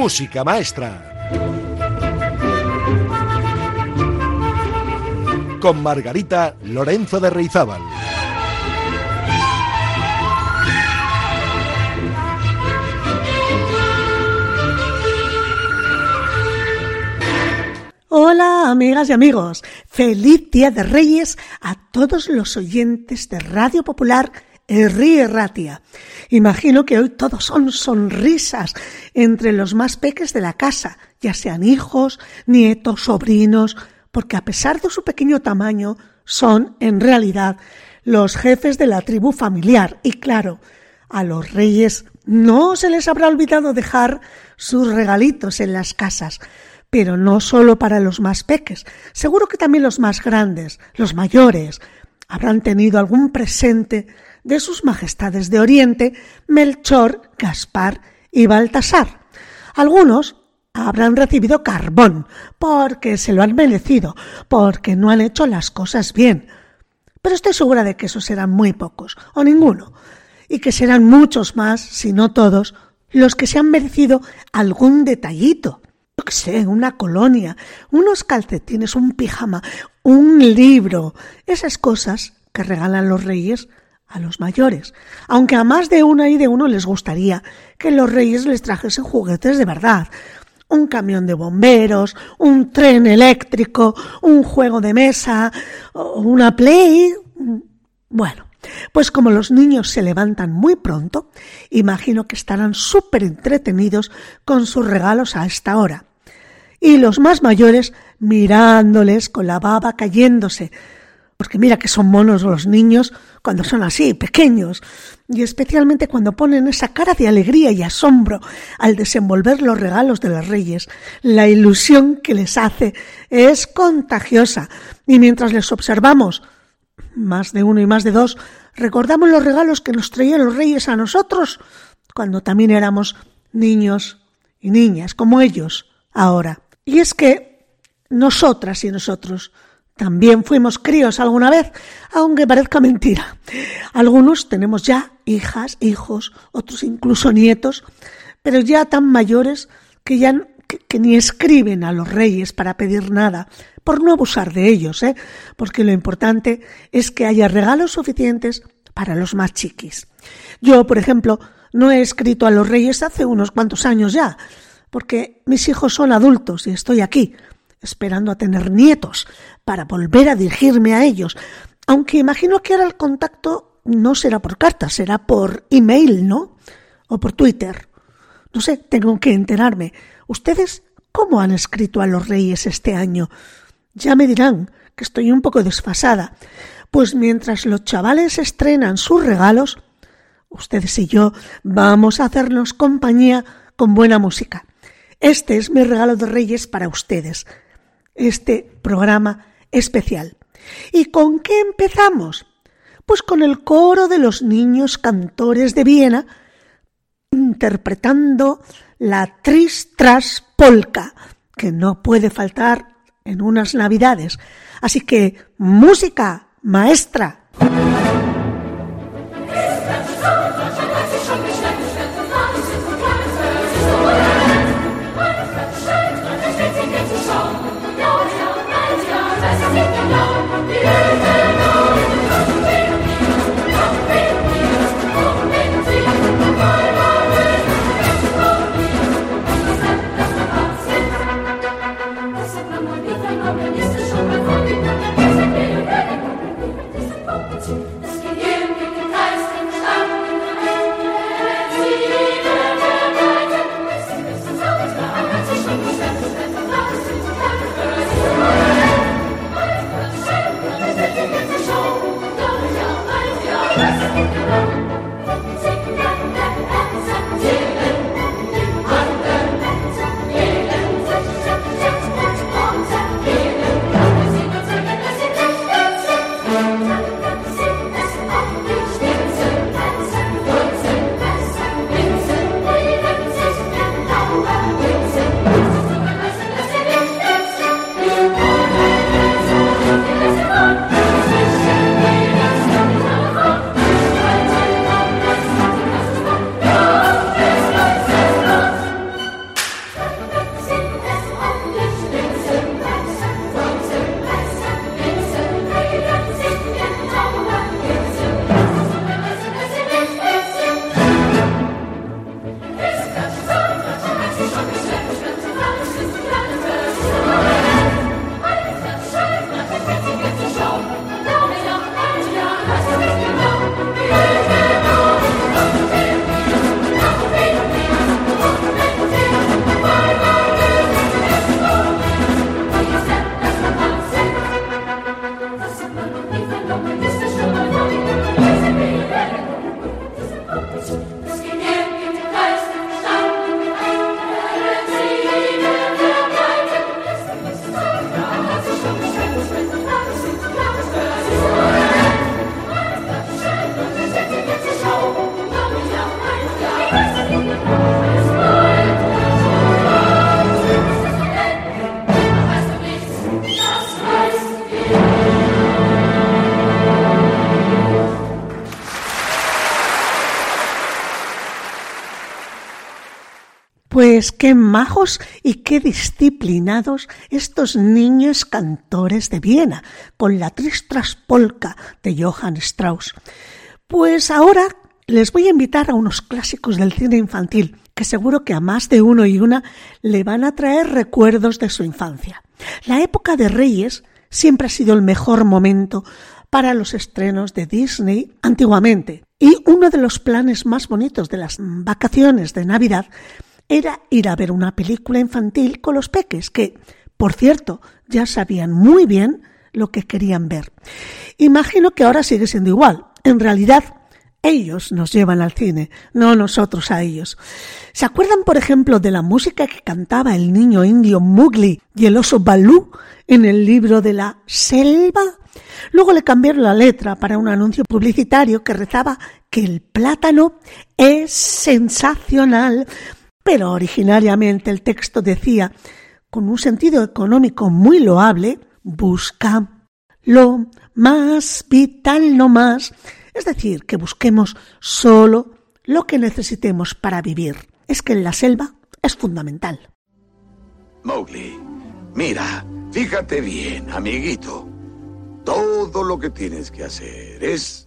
música maestra. Con Margarita Lorenzo de Reizábal. Hola amigas y amigos, feliz Día de Reyes a todos los oyentes de Radio Popular Ríe Ratia. Imagino que hoy todos son sonrisas entre los más peques de la casa, ya sean hijos, nietos, sobrinos, porque a pesar de su pequeño tamaño, son, en realidad, los jefes de la tribu familiar. Y claro, a los reyes no se les habrá olvidado dejar sus regalitos en las casas pero no solo para los más peques, seguro que también los más grandes, los mayores, habrán tenido algún presente de sus majestades de Oriente, Melchor, Gaspar y Baltasar. Algunos habrán recibido carbón, porque se lo han merecido, porque no han hecho las cosas bien. Pero estoy segura de que esos serán muy pocos, o ninguno, y que serán muchos más, si no todos, los que se han merecido algún detallito, que sé, una colonia, unos calcetines, un pijama, un libro, esas cosas que regalan los reyes a los mayores, aunque a más de una y de uno les gustaría que los reyes les trajesen juguetes de verdad, un camión de bomberos, un tren eléctrico, un juego de mesa, una play. Bueno, pues como los niños se levantan muy pronto, imagino que estarán súper entretenidos con sus regalos a esta hora. Y los más mayores mirándoles con la baba cayéndose, porque mira que son monos los niños cuando son así, pequeños, y especialmente cuando ponen esa cara de alegría y asombro al desenvolver los regalos de los reyes. La ilusión que les hace es contagiosa, y mientras les observamos, más de uno y más de dos, recordamos los regalos que nos traían los reyes a nosotros, cuando también éramos niños y niñas, como ellos ahora. Y es que nosotras y nosotros también fuimos críos alguna vez, aunque parezca mentira. Algunos tenemos ya hijas, hijos, otros incluso nietos, pero ya tan mayores que ya que, ni escriben a los reyes para pedir nada, por no abusar de ellos, ¿eh? porque lo importante es que haya regalos suficientes para los más chiquis. Yo, por ejemplo, no he escrito a los reyes hace unos cuantos años ya, porque mis hijos son adultos y estoy aquí, esperando a tener nietos, para volver a dirigirme a ellos, aunque imagino que ahora el contacto no será por carta, será por email, ¿no? O por Twitter. No sé, tengo que enterarme. ¿Ustedes cómo han escrito a los reyes este año? Ya me dirán que estoy un poco desfasada, pues mientras los chavales estrenan sus regalos, ustedes y yo vamos a hacernos compañía con buena música. Este es mi regalo de Reyes para ustedes, este programa especial. ¿Y con qué empezamos? Pues con el coro de los niños cantores de Viena interpretando la Tristras Polka, que no puede faltar en unas navidades. Así que, música, maestra. Pues qué majos y qué disciplinados estos niños cantores de Viena, con la Tristras Polka de Johann Strauss. Pues ahora les voy a invitar a unos clásicos del cine infantil, que seguro que a más de uno y una le van a traer recuerdos de su infancia. La época de Reyes siempre ha sido el mejor momento para los estrenos de Disney antiguamente. Y uno de los planes más bonitos de las vacaciones de Navidad era ir a ver una película infantil con los peques, que, por cierto, ya sabían muy bien lo que querían ver. Imagino que ahora sigue siendo igual. En realidad, ellos nos llevan al cine, no nosotros a ellos. ¿Se acuerdan, por ejemplo, de la música que cantaba el niño indio Mugli y el oso Balú en el libro de la selva? Luego le cambiaron la letra para un anuncio publicitario que rezaba que el plátano es sensacional pero originariamente el texto decía, con un sentido económico muy loable, busca lo más vital no más, es decir, que busquemos solo lo que necesitemos para vivir. Es que en la selva es fundamental. Mowgli, mira, fíjate bien, amiguito. Todo lo que tienes que hacer es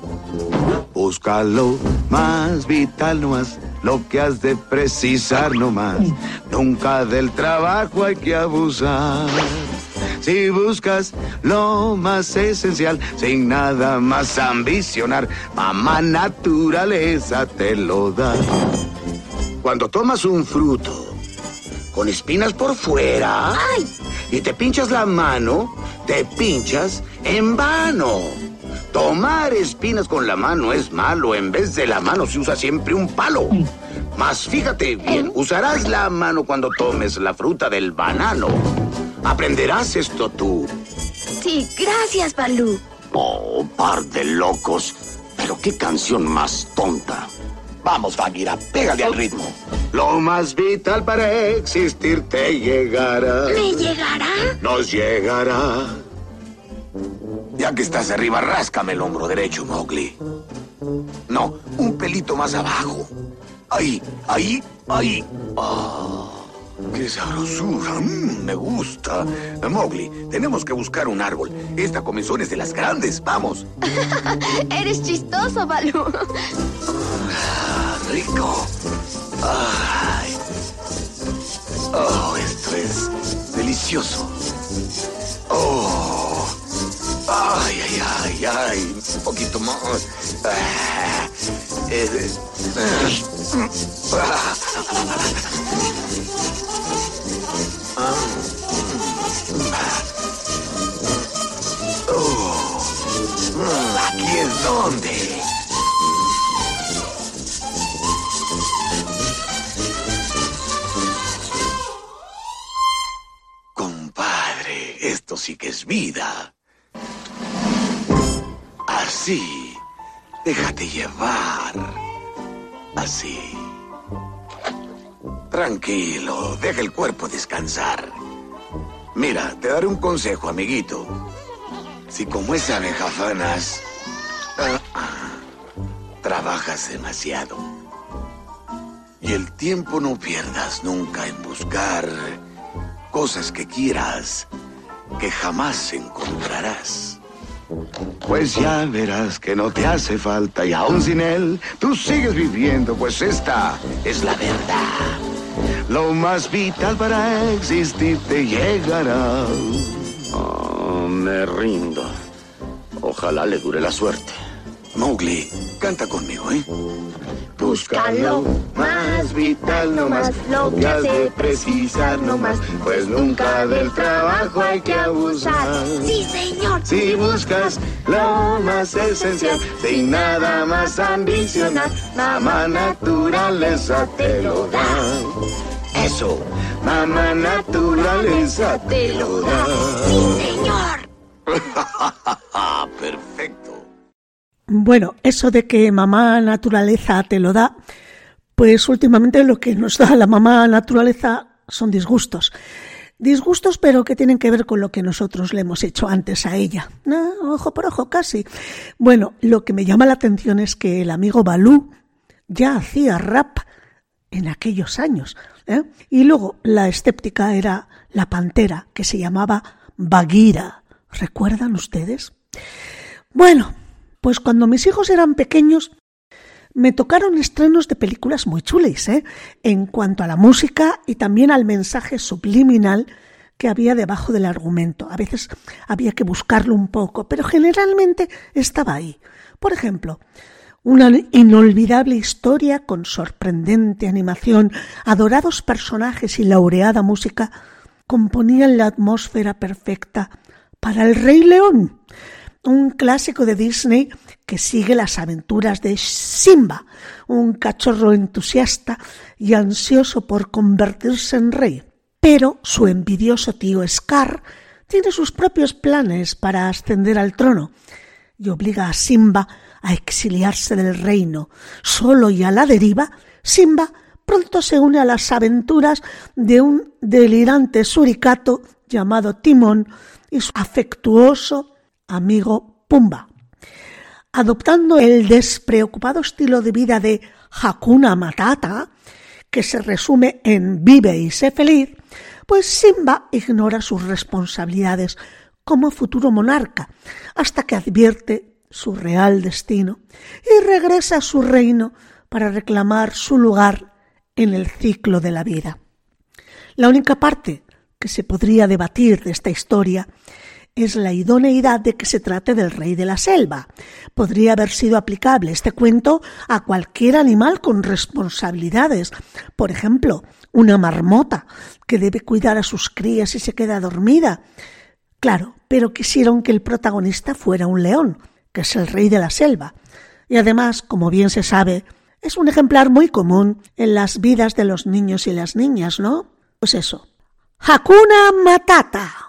Búscalo más vital nomás, lo que has de precisar nomás. Nunca del trabajo hay que abusar. Si buscas lo más esencial, sin nada más ambicionar, mamá naturaleza te lo da. Cuando tomas un fruto con espinas por fuera y te pinchas la mano, te pinchas en vano. Tomar espinas con la mano es malo. En vez de la mano se usa siempre un palo. Mas fíjate bien, usarás la mano cuando tomes la fruta del banano. Aprenderás esto tú. Sí, gracias, Balú. Oh, par de locos. Pero qué canción más tonta. Vamos, Bagheera, pégale al ritmo. Lo más vital para existir te llegará. ¿Me llegará? Nos llegará. Ya que estás arriba, ráscame el hombro derecho, Mowgli. No, un pelito más abajo. Ahí, ahí, ahí. Ah, ¡Qué sabrosura! Mm, me gusta. Mowgli, tenemos que buscar un árbol. Esta comezón es de las grandes. ¡Vamos! Eres chistoso, Balú. Ah, rico. Ay. Oh, esto es delicioso. Oh. Ay, ay, ay, ay. Un poquito más. Ah, eh, oh, aquí es donde. Compadre, esto sí que es vida. Así. Déjate llevar. Así. Tranquilo, deja el cuerpo descansar. Mira, te daré un consejo, amiguito. Si como esa abeja fanas, ah, trabajas demasiado. Y el tiempo no pierdas nunca en buscar cosas que quieras que jamás encontrarás. Pues ya verás que no te hace falta y aún sin él, tú sigues viviendo, pues esta es la verdad. Lo más vital para existir te llegará. Oh, me rindo. Ojalá le dure la suerte. Mowgli, canta conmigo, ¿eh? Búscalo más vital no más, lo que has de precisar no más, pues nunca del trabajo hay que abusar. Sí, señor. Si buscas lo más esencial, sin nada más ambicionar, mamá naturaleza te lo da. Eso, mamá naturaleza te lo da. Sí, señor. Perfecto. Bueno, eso de que mamá naturaleza te lo da, pues últimamente lo que nos da la mamá naturaleza son disgustos. Disgustos, pero que tienen que ver con lo que nosotros le hemos hecho antes a ella. Ah, ojo por ojo, casi. Bueno, lo que me llama la atención es que el amigo Balú ya hacía rap en aquellos años. ¿eh? Y luego la escéptica era la pantera, que se llamaba Bagheera. ¿Recuerdan ustedes? Bueno, pues cuando mis hijos eran pequeños, me tocaron estrenos de películas muy chules, ¿eh? en cuanto a la música y también al mensaje subliminal que había debajo del argumento. A veces había que buscarlo un poco, pero generalmente estaba ahí. Por ejemplo, una inolvidable historia con sorprendente animación, adorados personajes y laureada música componían la atmósfera perfecta para el Rey León un clásico de Disney que sigue las aventuras de Simba, un cachorro entusiasta y ansioso por convertirse en rey. Pero su envidioso tío Scar tiene sus propios planes para ascender al trono y obliga a Simba a exiliarse del reino. Solo y a la deriva, Simba pronto se une a las aventuras de un delirante suricato llamado Timón y su afectuoso amigo Pumba. Adoptando el despreocupado estilo de vida de Hakuna Matata, que se resume en vive y sé feliz, pues Simba ignora sus responsabilidades como futuro monarca hasta que advierte su real destino y regresa a su reino para reclamar su lugar en el ciclo de la vida. La única parte que se podría debatir de esta historia es la idoneidad de que se trate del rey de la selva. Podría haber sido aplicable este cuento a cualquier animal con responsabilidades. Por ejemplo, una marmota que debe cuidar a sus crías y se queda dormida. Claro, pero quisieron que el protagonista fuera un león, que es el rey de la selva. Y además, como bien se sabe, es un ejemplar muy común en las vidas de los niños y las niñas, ¿no? Pues eso. Hakuna Matata.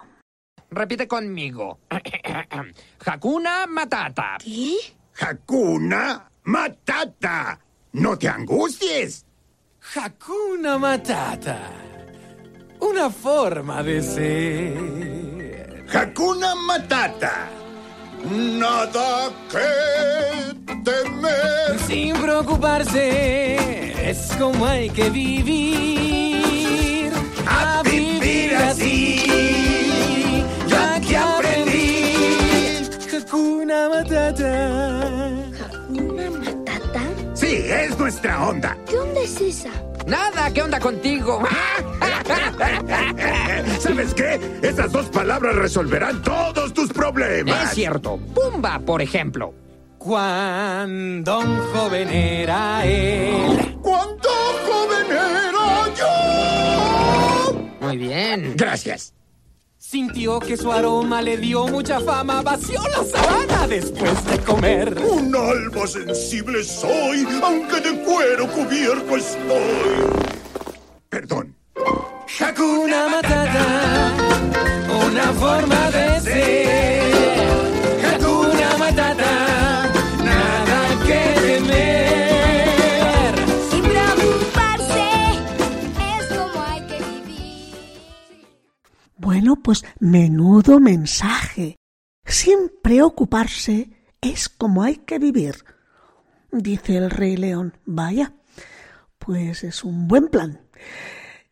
Repite conmigo. Hakuna Matata. ¿Qué? Hakuna Matata. No te angusties. Hakuna Matata. Una forma de ser. Hakuna Matata. Nada que temer. Sin preocuparse, es como hay que vivir. A vivir así. Hakuna Matata. ¿Una matata? Sí, es nuestra onda. ¿Qué onda es esa? Nada, ¿qué onda contigo? ¿Sabes qué? Esas dos palabras resolverán todos tus problemas. Es cierto. Pumba, por ejemplo. Cuando un joven era él. ¿Cuánto joven era yo? Muy bien. Gracias. Sintió que su aroma le dio mucha fama, vació la sabana después de comer. Un alma sensible soy, aunque de cuero cubierto estoy. Perdón. Hakuna Matata, una forma de ser. Bueno, pues menudo mensaje. Sin preocuparse es como hay que vivir, dice el rey león. Vaya, pues es un buen plan.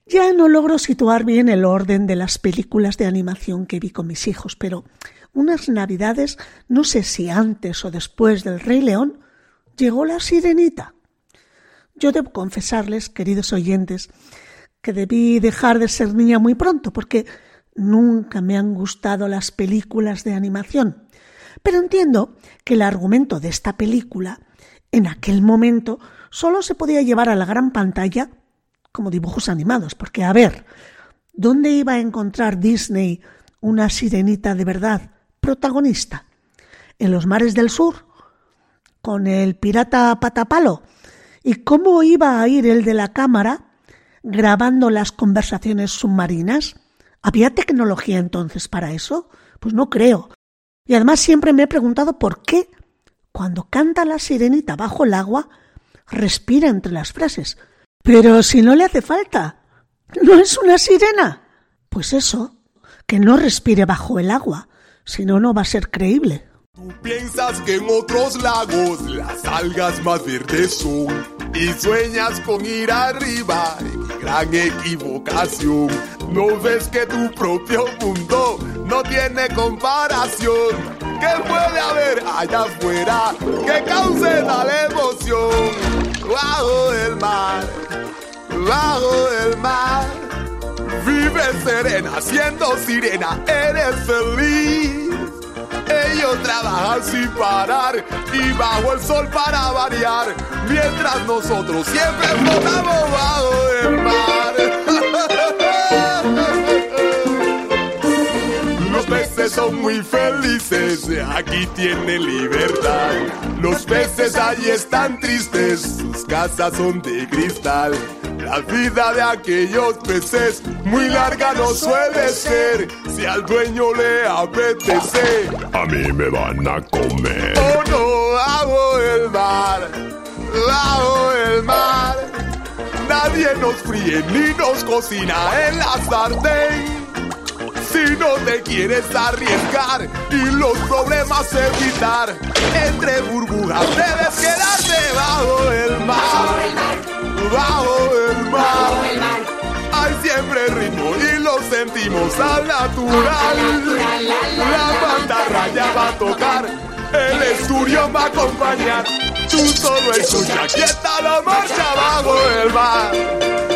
Ya no logro situar bien el orden de las películas de animación que vi con mis hijos, pero unas navidades, no sé si antes o después del Rey León, llegó la sirenita. Yo debo confesarles, queridos oyentes, que debí dejar de ser niña muy pronto, porque nunca me han gustado las películas de animación, pero entiendo que el argumento de esta película en aquel momento solo se podía llevar a la gran pantalla como dibujos animados, porque a ver, ¿dónde iba a encontrar Disney una sirenita de verdad protagonista? ¿En los mares del sur? ¿Con el pirata patapalo? ¿Y cómo iba a ir el de la cámara grabando las conversaciones submarinas? ¿Había tecnología entonces para eso? Pues no creo. Y además siempre me he preguntado por qué, cuando canta la sirenita bajo el agua, respira entre las frases. Pero si no le hace falta. ¿No es una sirena? Pues eso, que no respire bajo el agua, si no, no va a ser creíble. Tú piensas que en otros lagos las algas más verdes son y sueñas con ir arriba, gran equivocación. No ves que tu propio mundo no tiene comparación. ¿Qué puede haber allá afuera que cause tal emoción? Bajo el mar, bajo el mar, vive serena siendo sirena, eres feliz. Ellos trabajan sin parar y bajo el sol para variar, mientras nosotros siempre flotamos bajo el mar. Los peces son muy felices, aquí tienen libertad. Los peces allí están tristes, sus casas son de cristal. La vida de aquellos peces muy larga no suele ser. Si al dueño le apetece, A mí me van a comer. oh no, bajo el mar, bajo el mar. Nadie nos fríe ni nos cocina en la sartén. Si no te quieres arriesgar y los problemas evitar, entre burbujas debes quedarte bajo el mar. Bajo el mar. Hay siempre ritmo y lo sentimos al natural. La mantarraya va a tocar, el esturión va a acompañar. Tú solo escucha, quieta la marcha bajo el mar.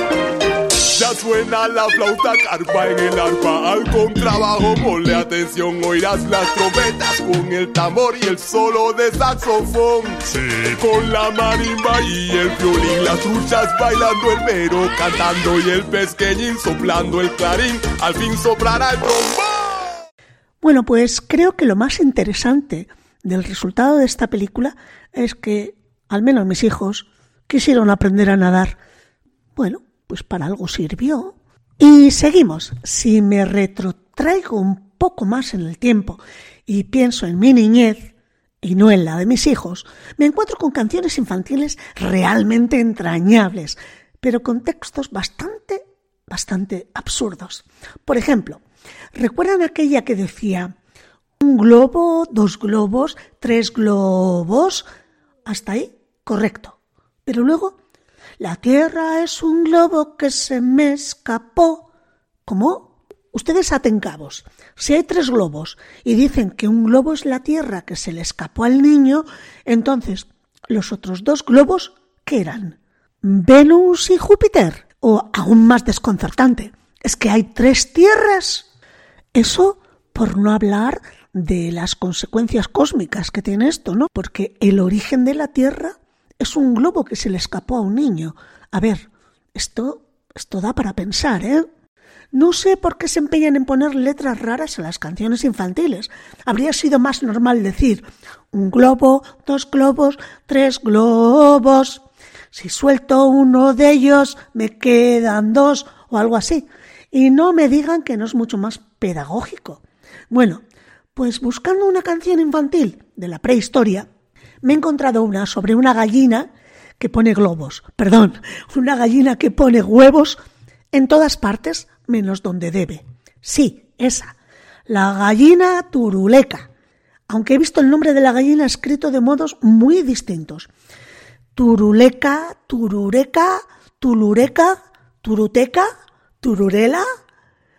Ya suena la flauta carpa en el arpa al contrabajo, ponle atención, oirás las trompetas con el tambor y el solo de saxofón. Sí, Con la marimba y el violín, las truchas bailando el mero, cantando y el pesqueñín soplando el clarín, al fin soplará el trombón. Bueno, pues creo que lo más interesante del resultado de esta película es que, al menos mis hijos, quisieron aprender a nadar. Bueno, pues para algo sirvió. Y seguimos. Si me retrotraigo un poco más en el tiempo y pienso en mi niñez y no en la de mis hijos, me encuentro con canciones infantiles realmente entrañables, pero con textos bastante, bastante absurdos. Por ejemplo, ¿recuerdan aquella que decía un globo, dos globos, tres globos? Hasta ahí, correcto. Pero luego la Tierra es un globo que se me escapó. ¿Cómo? Ustedes aten cabos. Si hay tres globos y dicen que un globo es la Tierra que se le escapó al niño, entonces, ¿los otros dos globos qué eran? ¿Venus y Júpiter? O aún más desconcertante, es que hay tres tierras. Eso por no hablar de las consecuencias cósmicas que tiene esto, ¿no? Porque el origen de la Tierra es un globo que se le escapó a un niño. A ver, esto, esto da para pensar, ¿eh? No sé por qué se empeñan en poner letras raras a las canciones infantiles. Habría sido más normal decir un globo, dos globos, tres globos. Si suelto uno de ellos, me quedan dos o algo así. Y no me digan que no es mucho más pedagógico. Bueno, pues buscando una canción infantil de la prehistoria, me he encontrado una sobre una gallina que pone globos, perdón, una gallina que pone huevos en todas partes menos donde debe. Sí, esa, la gallina turuleca, aunque he visto el nombre de la gallina escrito de modos muy distintos. Turuleca, turureca, tulureca, turuteca, tururela.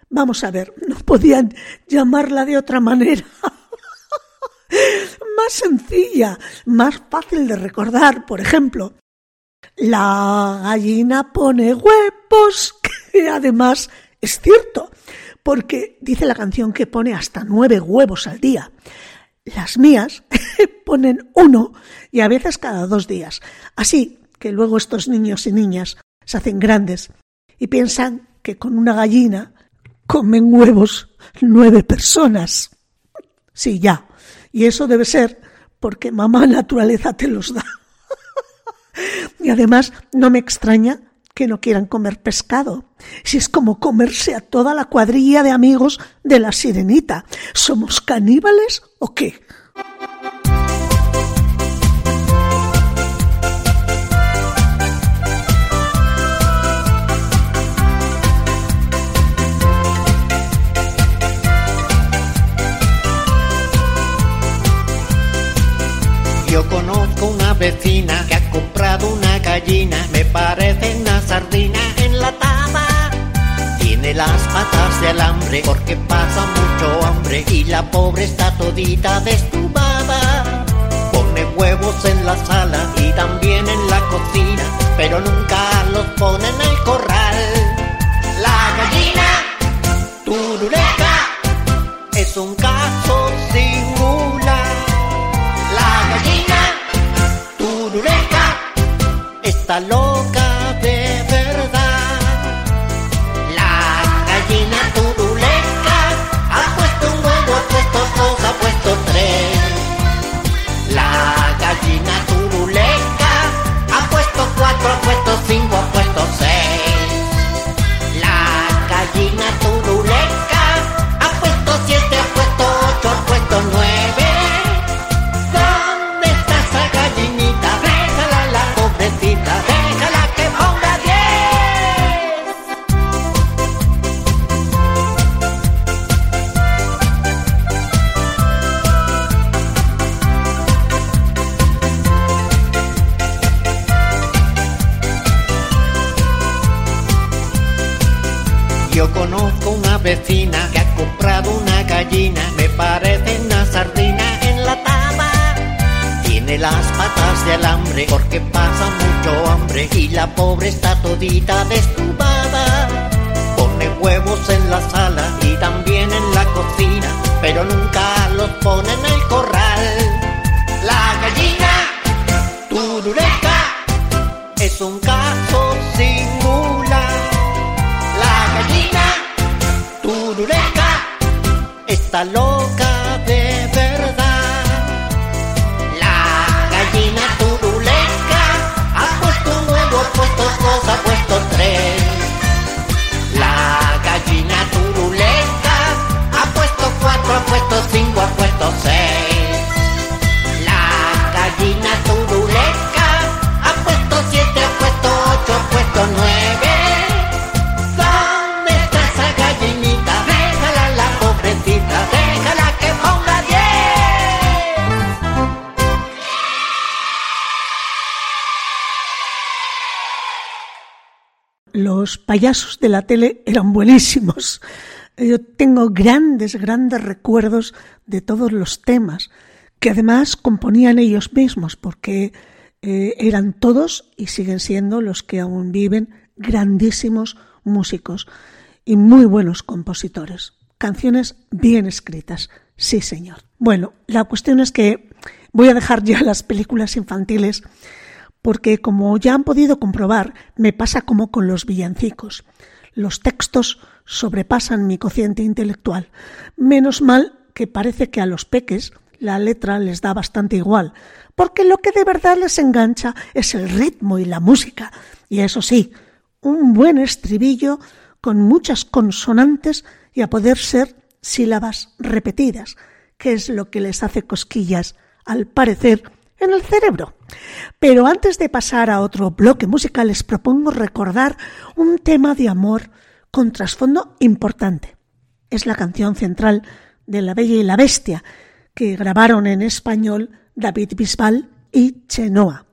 Vamos a ver, no podían llamarla de otra manera. más sencilla, más fácil de recordar. Por ejemplo, la gallina pone huevos, que además es cierto, porque dice la canción que pone hasta nueve huevos al día. Las mías ponen uno y a veces cada dos días. Así que luego estos niños y niñas se hacen grandes y piensan que con una gallina comen huevos nueve personas. Sí, ya. Y eso debe ser porque mamá naturaleza te los da. y además no me extraña que no quieran comer pescado. Si es como comerse a toda la cuadrilla de amigos de la sirenita. ¿Somos caníbales o qué? Yo conozco una vecina que ha comprado una gallina, me parece una sardina enlatada. Tiene las patas de alambre porque pasa mucho hambre y la pobre está todita destubada. Pone huevos en la sala y también en la cocina, pero nunca los pone en el corral. La gallina turuleca es un caso está de la tele eran buenísimos. Yo tengo grandes, grandes recuerdos de todos los temas, que además componían ellos mismos, porque eh, eran todos y siguen siendo los que aún viven grandísimos músicos y muy buenos compositores. Canciones bien escritas, sí señor. Bueno, la cuestión es que voy a dejar ya las películas infantiles porque como ya han podido comprobar, me pasa como con los villancicos. Los textos sobrepasan mi cociente intelectual. Menos mal que parece que a los peques la letra les da bastante igual, porque lo que de verdad les engancha es el ritmo y la música. Y eso sí, un buen estribillo con muchas consonantes y a poder ser sílabas repetidas, que es lo que les hace cosquillas, al parecer, en el cerebro. Pero antes de pasar a otro bloque musical, les propongo recordar un tema de amor con trasfondo importante. Es la canción central de La Bella y la Bestia, que grabaron en español David Bisbal y Chenoa.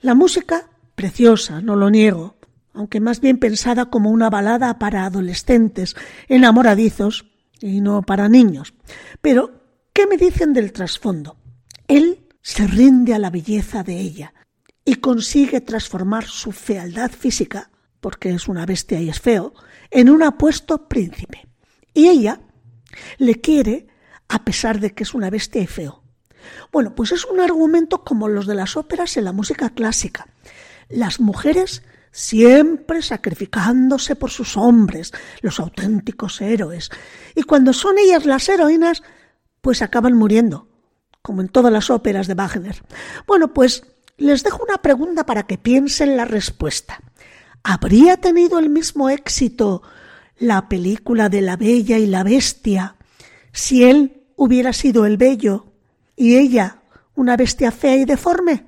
La música, preciosa, no lo niego, aunque más bien pensada como una balada para adolescentes enamoradizos y no para niños. Pero, ¿qué me dicen del trasfondo? Él se rinde a la belleza de ella y consigue transformar su fealdad física, porque es una bestia y es feo, en un apuesto príncipe. Y ella le quiere a pesar de que es una bestia y feo. Bueno, pues es un argumento como los de las óperas en la música clásica. Las mujeres siempre sacrificándose por sus hombres, los auténticos héroes. Y cuando son ellas las heroínas, pues acaban muriendo, como en todas las óperas de Wagner. Bueno, pues les dejo una pregunta para que piensen la respuesta. ¿Habría tenido el mismo éxito la película de la Bella y la Bestia si él hubiera sido el bello y ella una bestia fea y deforme?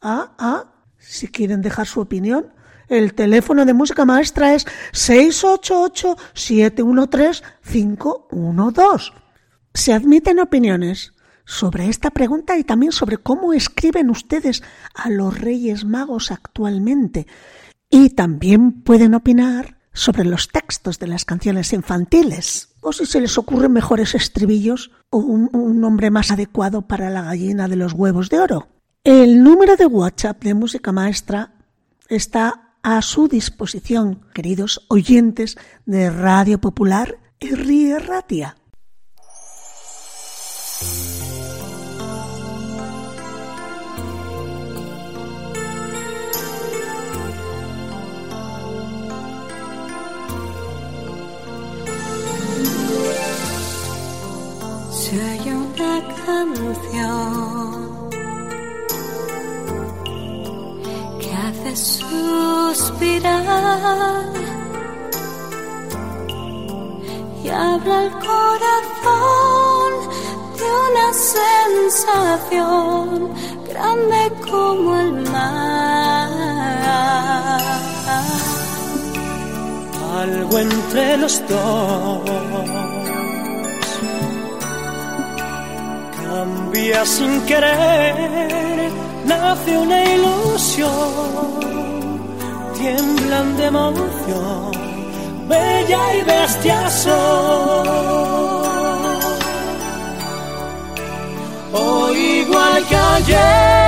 Ah, ah, si quieren dejar su opinión, el teléfono de música maestra es 688-713-512. Se admiten opiniones sobre esta pregunta y también sobre cómo escriben ustedes a los Reyes Magos actualmente. Y también pueden opinar sobre los textos de las canciones infantiles, o si se les ocurren mejores estribillos o un, nombre más adecuado para la gallina de los huevos de oro. El número de WhatsApp de Música Maestra está a su disposición, queridos oyentes de Radio Popular y Ratia. Se una canción que hace suspirar y habla el corazón de una sensación grande como el mar. Algo entre los dos cambia sin querer, nace una ilusión, tiemblan de emoción, bella y bestia son. Hoy igual que ayer,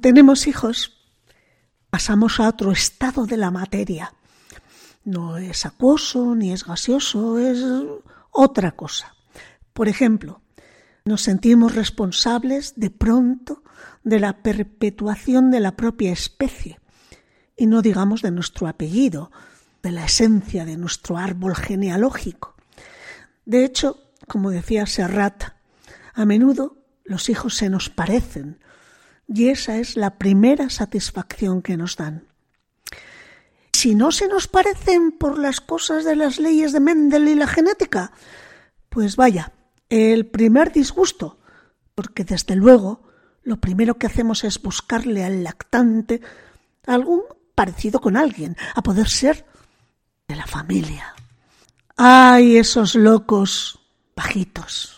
Tenemos hijos, pasamos a otro estado de la materia. No es acuoso ni es gaseoso, es otra cosa. Por ejemplo, nos sentimos responsables de pronto de la perpetuación de la propia especie, y no digamos de nuestro apellido, de la esencia de nuestro árbol genealógico. De hecho, como decía Serrat, a menudo los hijos se nos parecen, y esa es la primera satisfacción que nos dan. Si no se nos parecen por las cosas de las leyes de Mendel y la genética, pues vaya, el primer disgusto, porque desde luego lo primero que hacemos es buscarle al lactante algún parecido con alguien, a poder ser de la familia. ¡Ay, esos locos bajitos!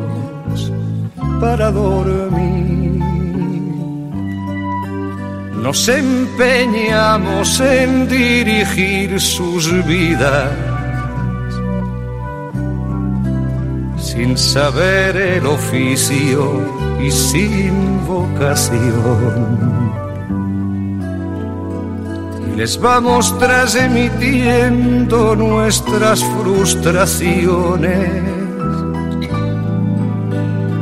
para dormir. Nos empeñamos en dirigir sus vidas sin saber el oficio y sin vocación. Y les vamos transmitiendo nuestras frustraciones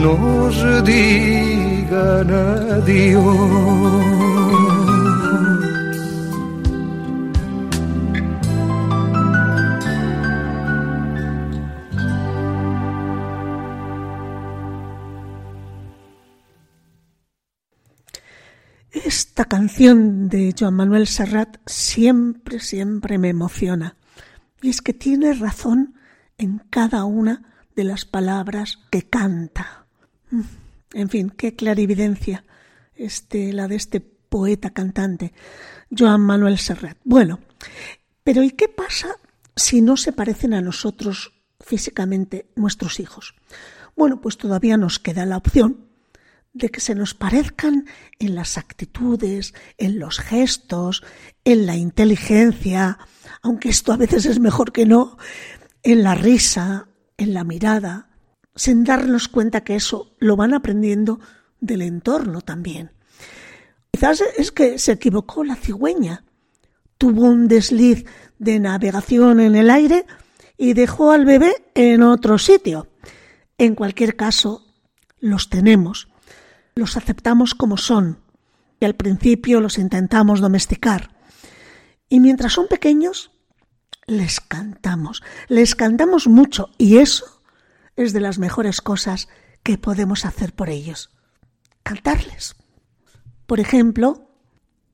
nos digan adiós. Esta canción de Joan Manuel Serrat siempre, siempre me emociona. Y es que tiene razón en cada una de las palabras que canta. Mm, en fin, qué clarividencia este, la de este poeta cantante, Joan Manuel Serrat. Bueno, pero ¿y qué pasa si no se parecen a nosotros físicamente nuestros hijos? Bueno, pues todavía nos queda la opción de que se nos parezcan en las actitudes, en los gestos, en la inteligencia, aunque esto a veces es mejor que no, en la risa, en la mirada, sin darnos cuenta que eso lo van aprendiendo del entorno también. Quizás es que se equivocó la cigüeña, tuvo un desliz de navegación en el aire y dejó al bebé en otro sitio. En cualquier caso, los tenemos los aceptamos como son y al principio los intentamos domesticar. Y mientras son pequeños, les cantamos, les cantamos mucho y eso es de las mejores cosas que podemos hacer por ellos. Cantarles. Por ejemplo,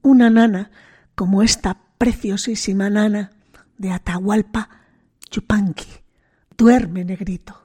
una nana como esta preciosísima nana de Atahualpa Chupanqui. Duerme, negrito.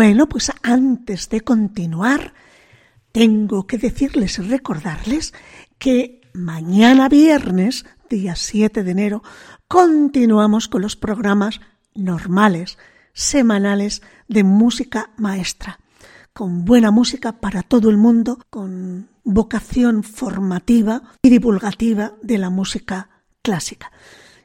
Bueno, pues antes de continuar, tengo que decirles y recordarles que mañana viernes, día 7 de enero, continuamos con los programas normales, semanales de música maestra, con buena música para todo el mundo, con vocación formativa y divulgativa de la música clásica.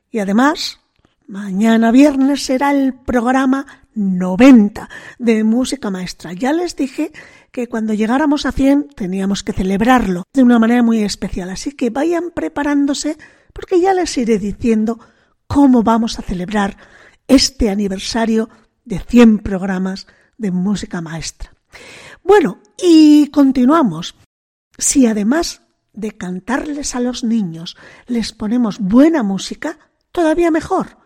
Y además, mañana viernes será el programa 90 de música maestra. Ya les dije que cuando llegáramos a 100 teníamos que celebrarlo de una manera muy especial. Así que vayan preparándose porque ya les iré diciendo cómo vamos a celebrar este aniversario de 100 programas de música maestra. Bueno, y continuamos. Si además de cantarles a los niños les ponemos buena música, todavía mejor.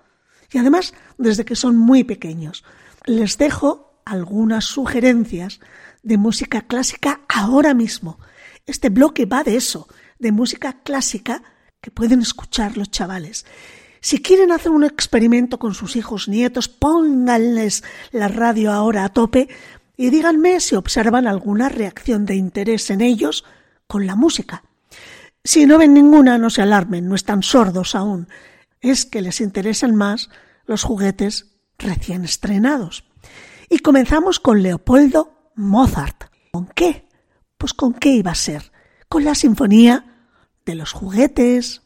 Y además desde que son muy pequeños. Les dejo algunas sugerencias de música clásica ahora mismo. Este bloque va de eso, de música clásica que pueden escuchar los chavales. Si quieren hacer un experimento con sus hijos nietos, pónganles la radio ahora a tope y díganme si observan alguna reacción de interés en ellos con la música. Si no ven ninguna, no se alarmen, no están sordos aún. Es que les interesan más los juguetes recién estrenados. Y comenzamos con Leopoldo Mozart. ¿Con qué? Pues con qué iba a ser? Con la Sinfonía de los Juguetes.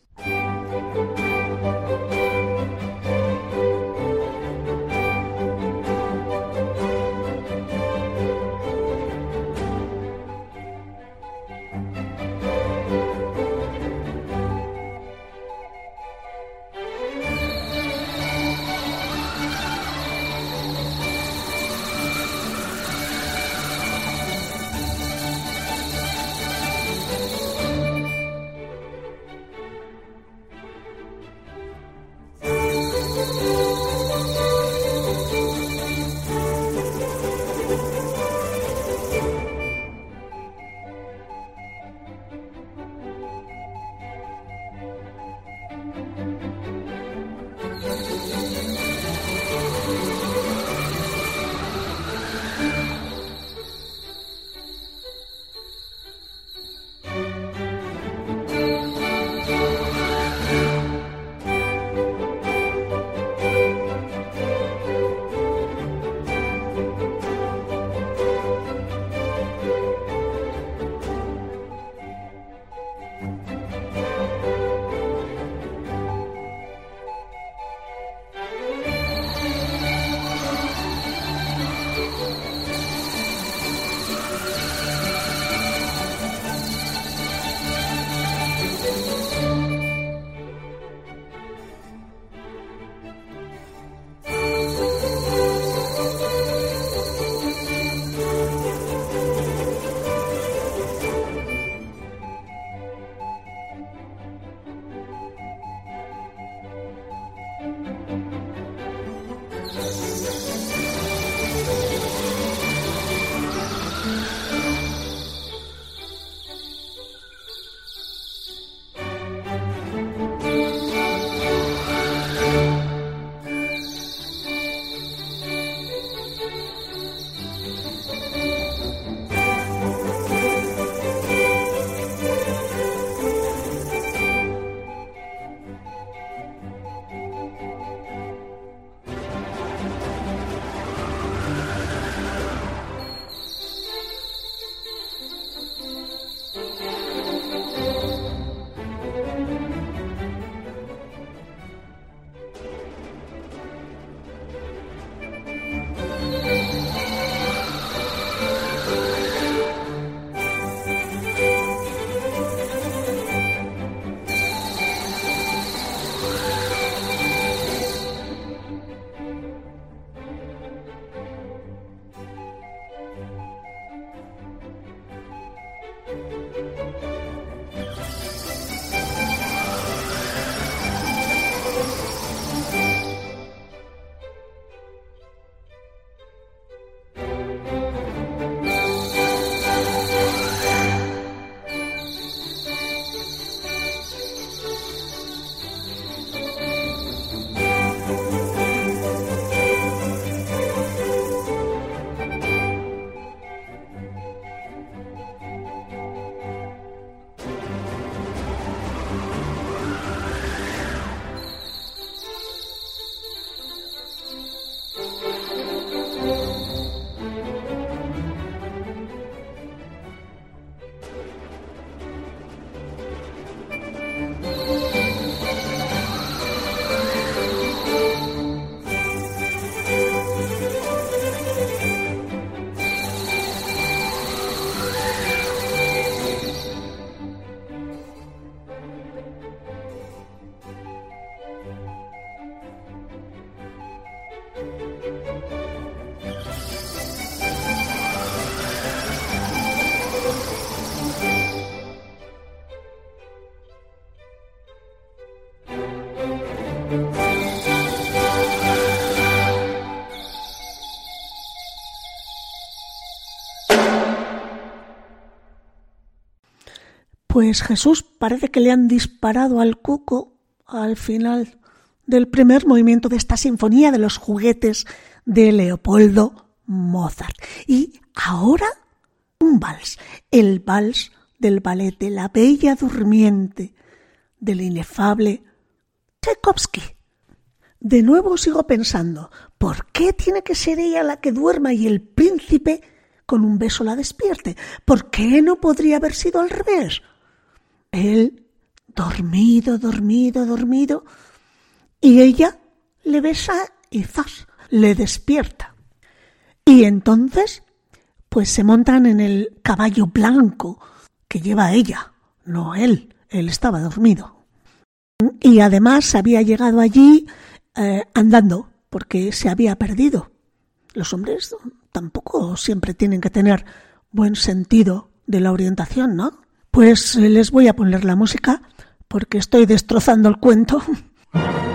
Pues Jesús parece que le han disparado al cuco al final del primer movimiento de esta sinfonía de los juguetes de Leopoldo Mozart. Y ahora un vals, el vals del ballet de la Bella Durmiente del inefable Tchaikovsky. De nuevo sigo pensando, ¿por qué tiene que ser ella la que duerma y el príncipe con un beso la despierte? ¿Por qué no podría haber sido al revés? Él dormido, dormido, dormido, y ella le besa y ¡zas! le despierta. Y entonces, pues se montan en el caballo blanco que lleva ella, no él, él estaba dormido. Y además había llegado allí eh, andando, porque se había perdido. Los hombres tampoco siempre tienen que tener buen sentido de la orientación, ¿no? Pues les voy a poner la música porque estoy destrozando el cuento.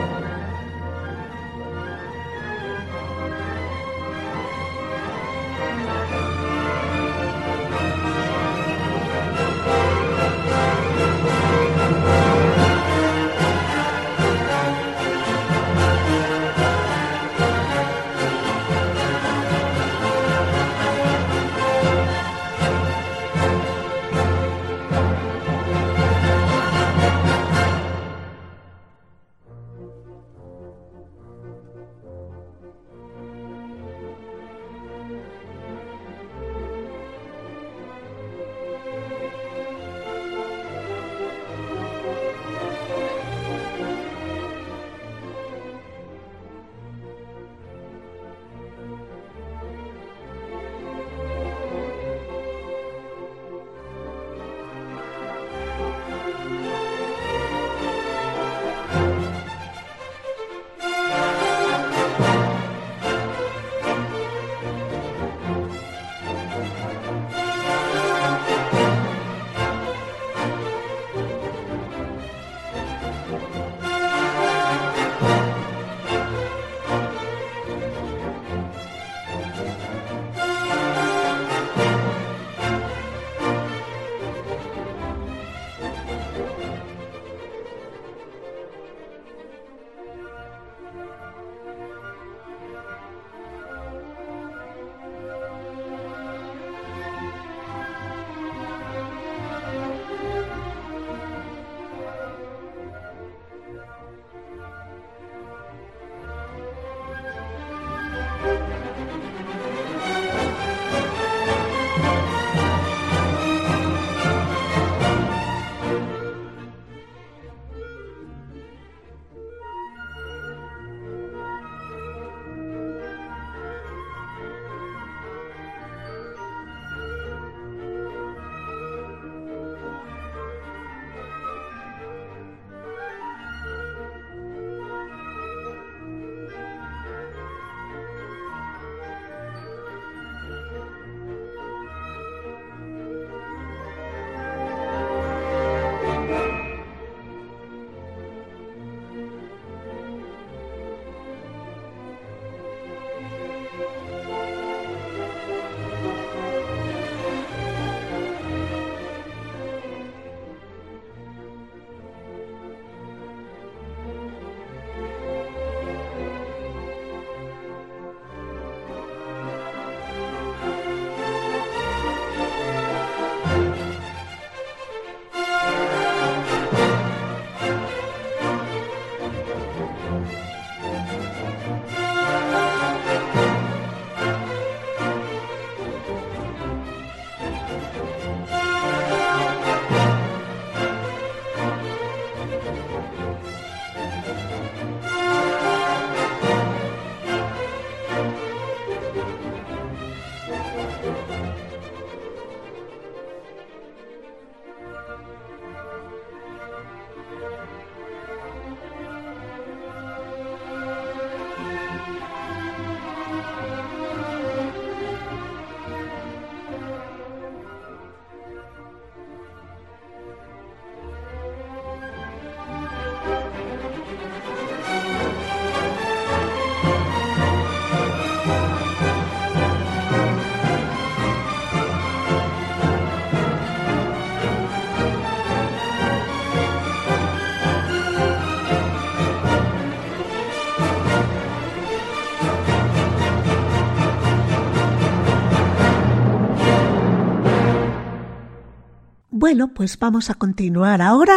Bueno, pues vamos a continuar ahora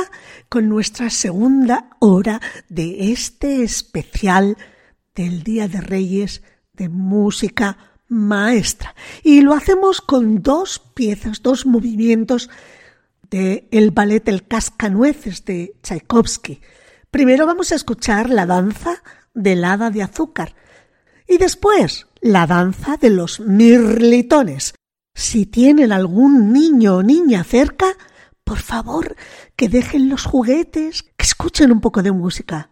con nuestra segunda hora de este especial del Día de Reyes de música maestra. Y lo hacemos con dos piezas, dos movimientos de el ballet El Cascanueces de Tchaikovsky. Primero vamos a escuchar la danza del hada de azúcar y después la danza de los mirlitones. Si tienen algún niño o niña cerca, por favor, que dejen los juguetes, que escuchen un poco de música.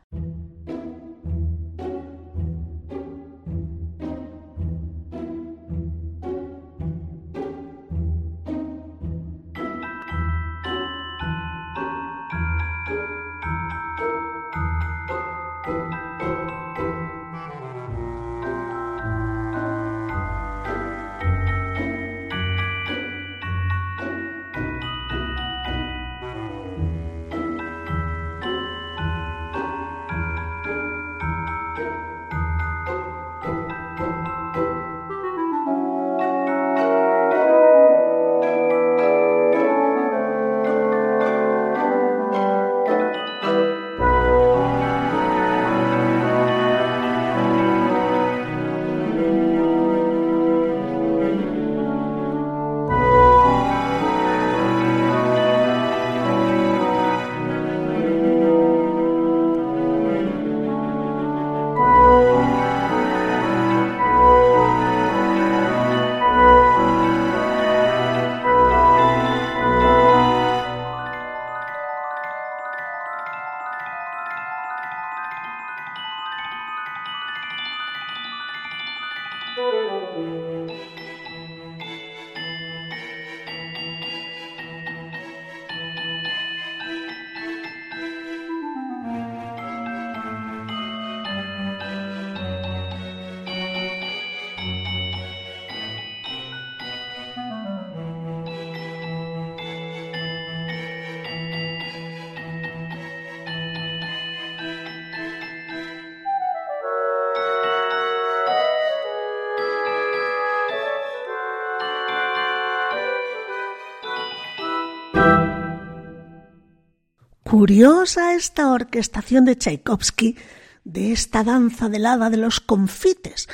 Curiosa esta orquestación de Tchaikovsky de esta danza del hada de los confites.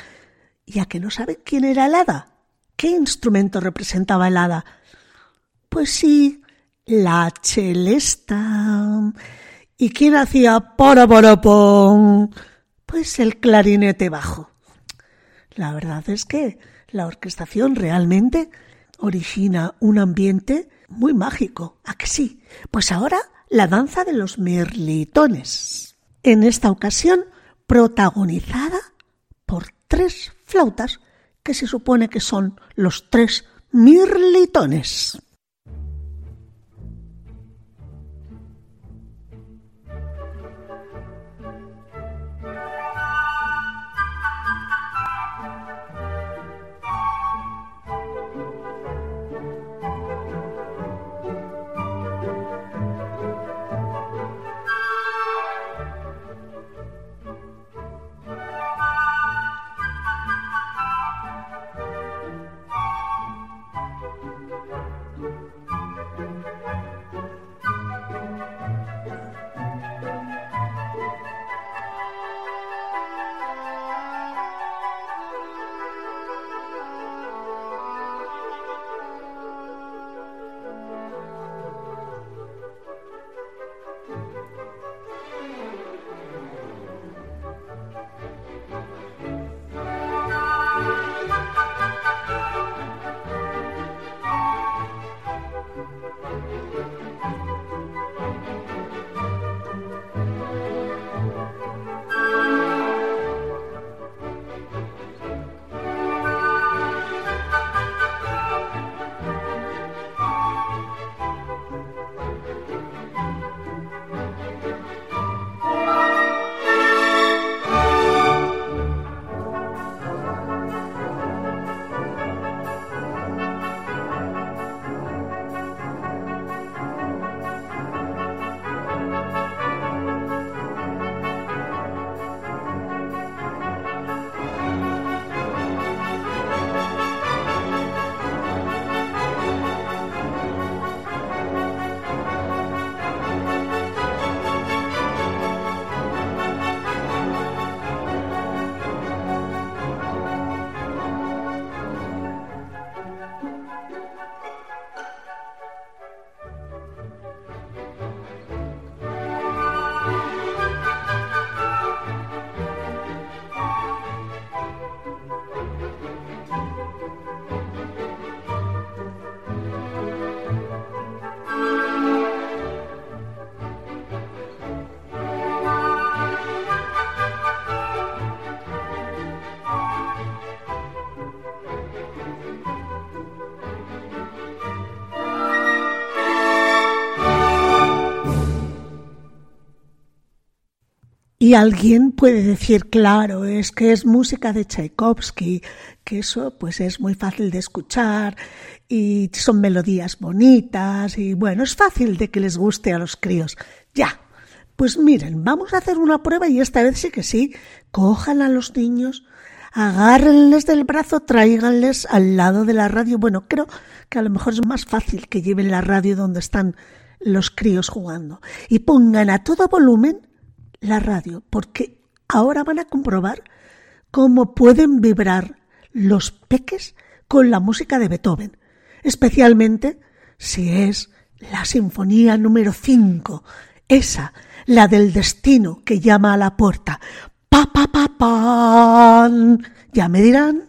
¿Y que no sabe quién era el hada? ¿Qué instrumento representaba el hada? Pues sí, la chelesta. ¿Y quién hacía para Pues el clarinete bajo. La verdad es que la orquestación realmente origina un ambiente muy mágico. ¿A que sí? Pues ahora la danza de los mirlitones. En esta ocasión protagonizada por tres flautas que se supone que son los tres mirlitones. Y alguien puede decir, claro, es que es música de Tchaikovsky, que eso pues es muy fácil de escuchar y son melodías bonitas y bueno, es fácil de que les guste a los críos. Ya, pues miren, vamos a hacer una prueba y esta vez sí que sí, cojan a los niños, agárrenles del brazo, tráiganles al lado de la radio. Bueno, creo que a lo mejor es más fácil que lleven la radio donde están los críos jugando y pongan a todo volumen la radio, porque ahora van a comprobar cómo pueden vibrar los peques con la música de Beethoven, especialmente si es la sinfonía número 5, esa, la del destino que llama a la puerta. Pa pa pa. Ya me dirán.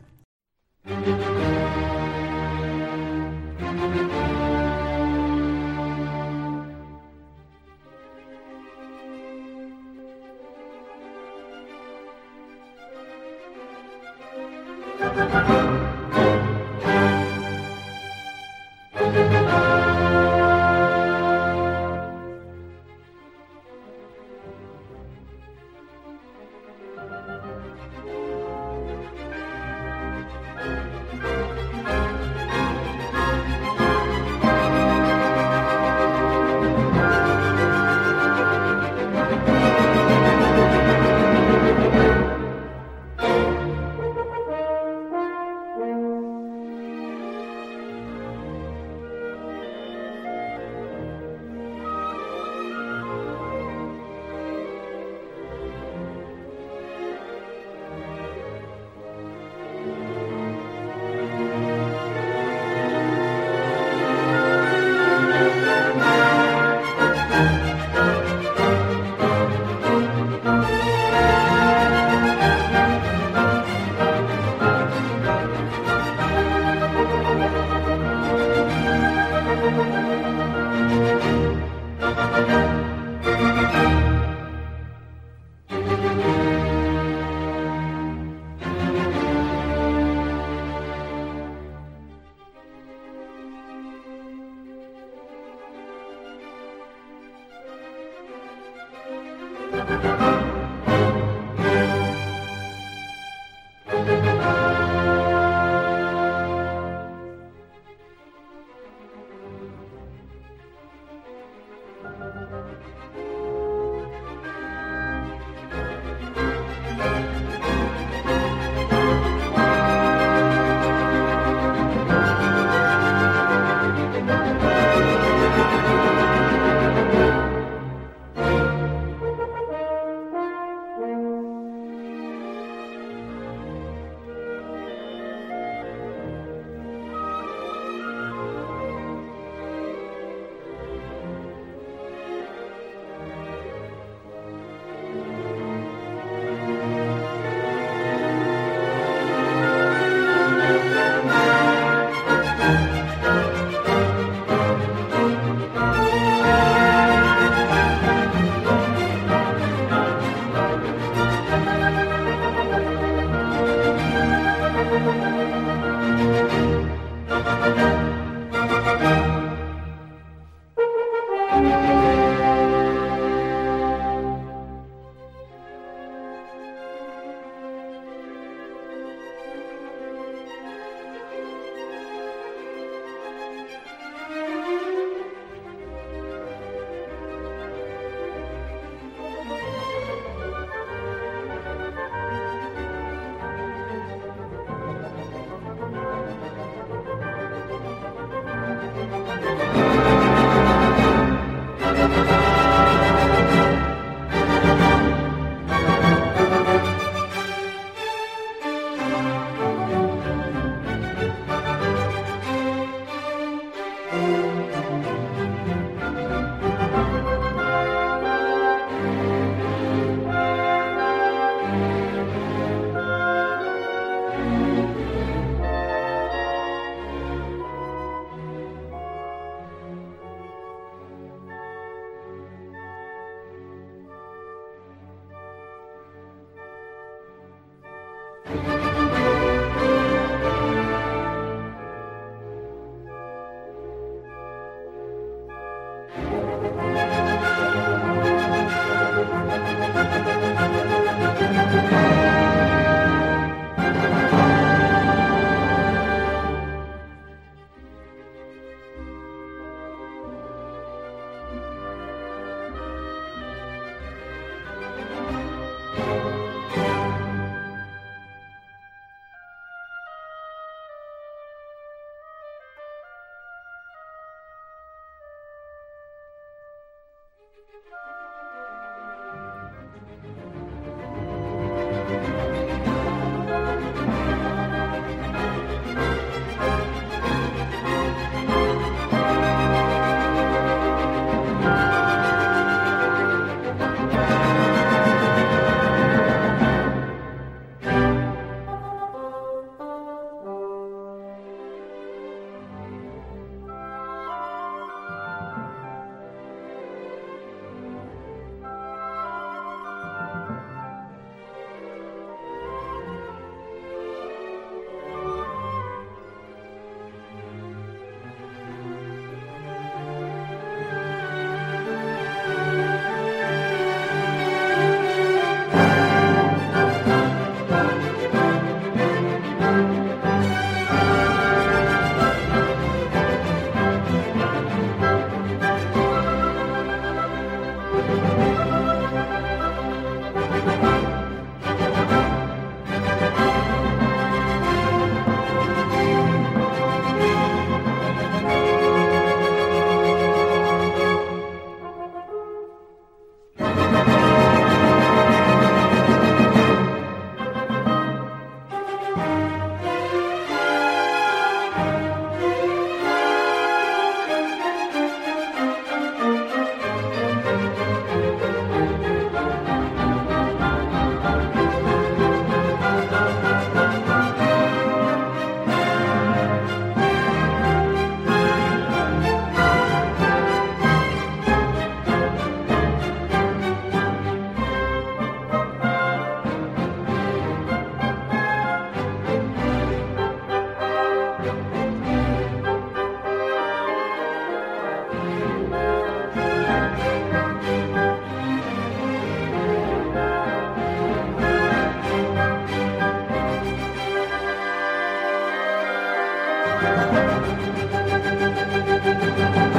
あ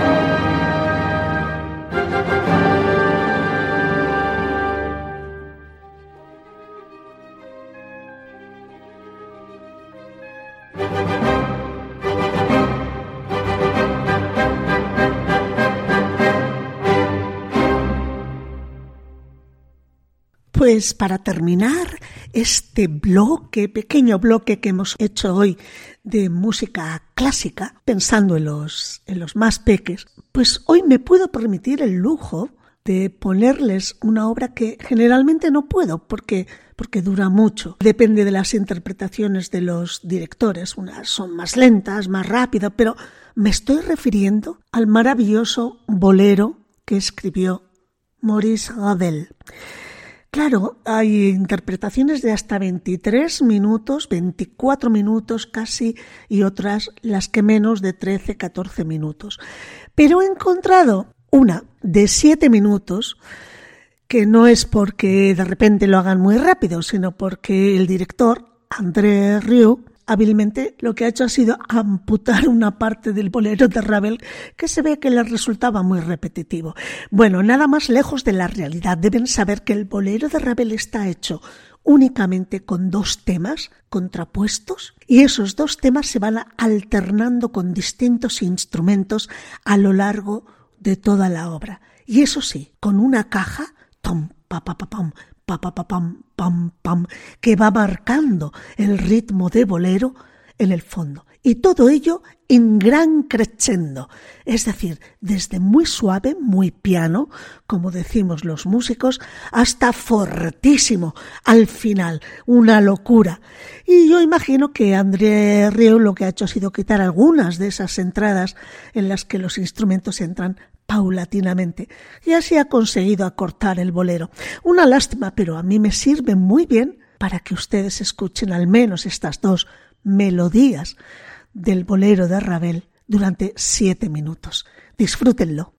っ! Pues para terminar este bloque, pequeño bloque que hemos hecho hoy de música clásica, pensando en los, más peques, pues hoy me puedo permitir el lujo de ponerles una obra que generalmente no puedo porque, porque dura mucho. Depende de las interpretaciones de los directores. Unas son más lentas, más rápidas, pero me estoy refiriendo al maravilloso bolero que escribió Maurice Ravel. Claro, hay interpretaciones de hasta 23 minutos, 24 minutos casi, y otras las que menos de 13, 14 minutos. Pero he encontrado una de 7 minutos que no es porque de repente lo hagan muy rápido, sino porque el director, André Rieu, hábilmente lo que ha hecho ha sido amputar una parte del bolero de Ravel que se ve que le resultaba muy repetitivo. Bueno, nada más lejos de la realidad. Deben saber que el bolero de Ravel está hecho únicamente con dos temas contrapuestos y esos dos temas se van alternando con distintos instrumentos a lo largo de toda la obra. Y eso sí, con una caja, tom, pa, pa, pa, pa, pa, pa, pam, pam, pam, que va marcando el ritmo de bolero en el fondo. Y todo ello en gran crescendo, es decir, desde muy suave, muy piano, como decimos los músicos, hasta fortísimo al final, una locura. Y yo imagino que André Rieu lo que ha hecho ha sido quitar algunas de esas entradas en las que los instrumentos entran paulatinamente y así ha conseguido acortar el bolero. Una lástima, pero a mí me sirve muy bien para que ustedes escuchen al menos estas dos melodías del bolero de Ravel durante siete minutos. Disfrútenlo.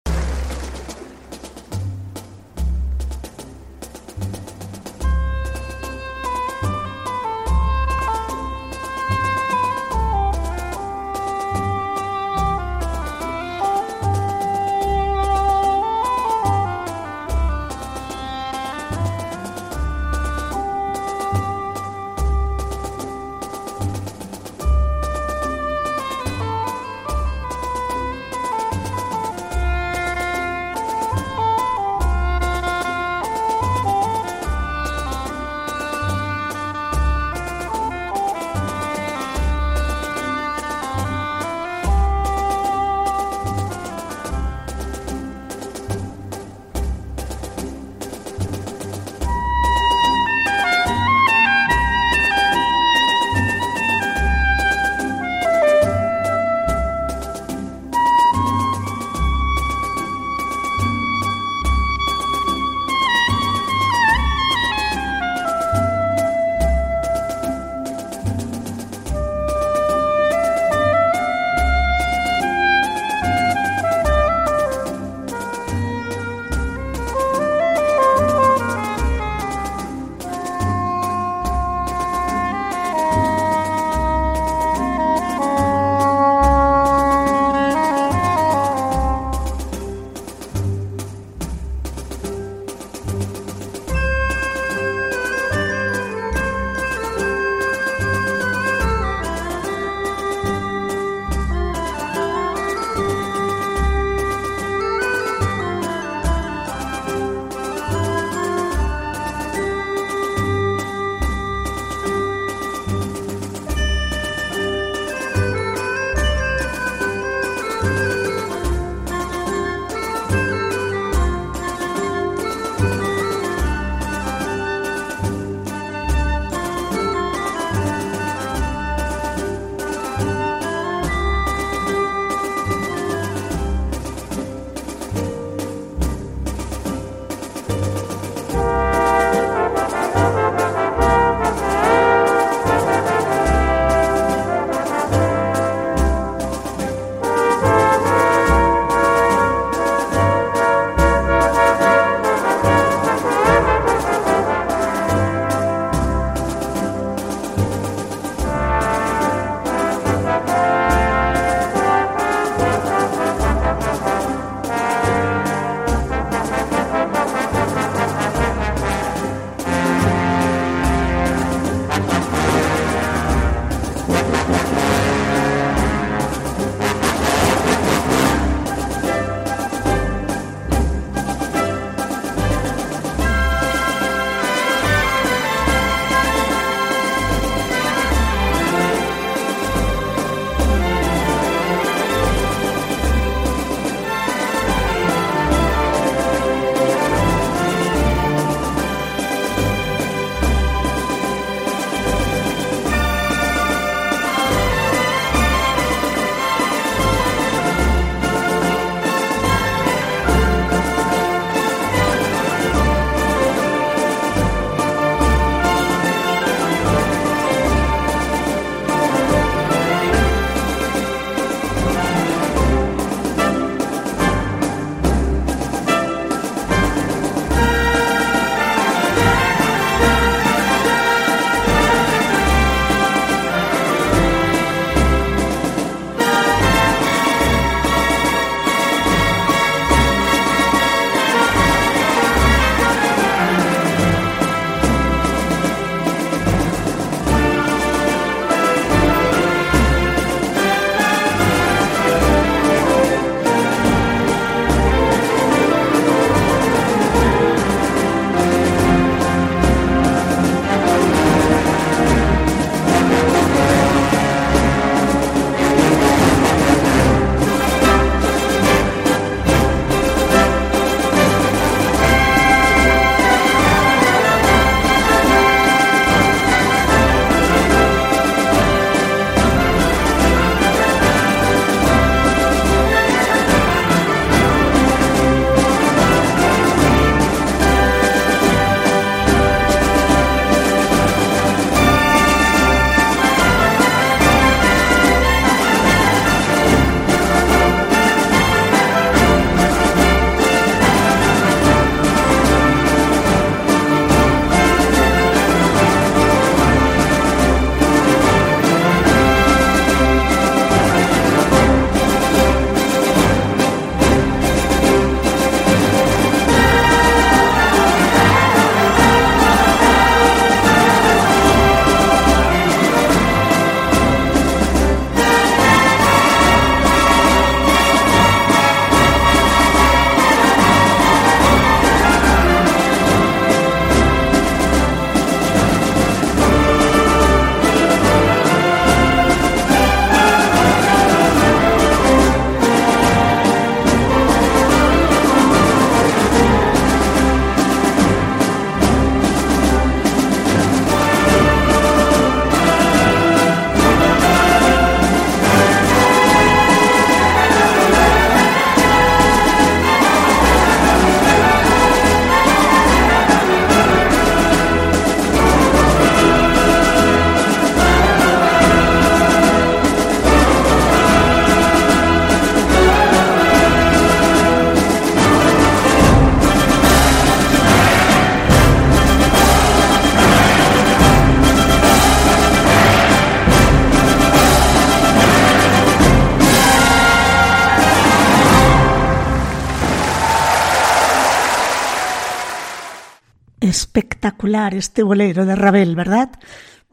Este bolero de Ravel, ¿verdad?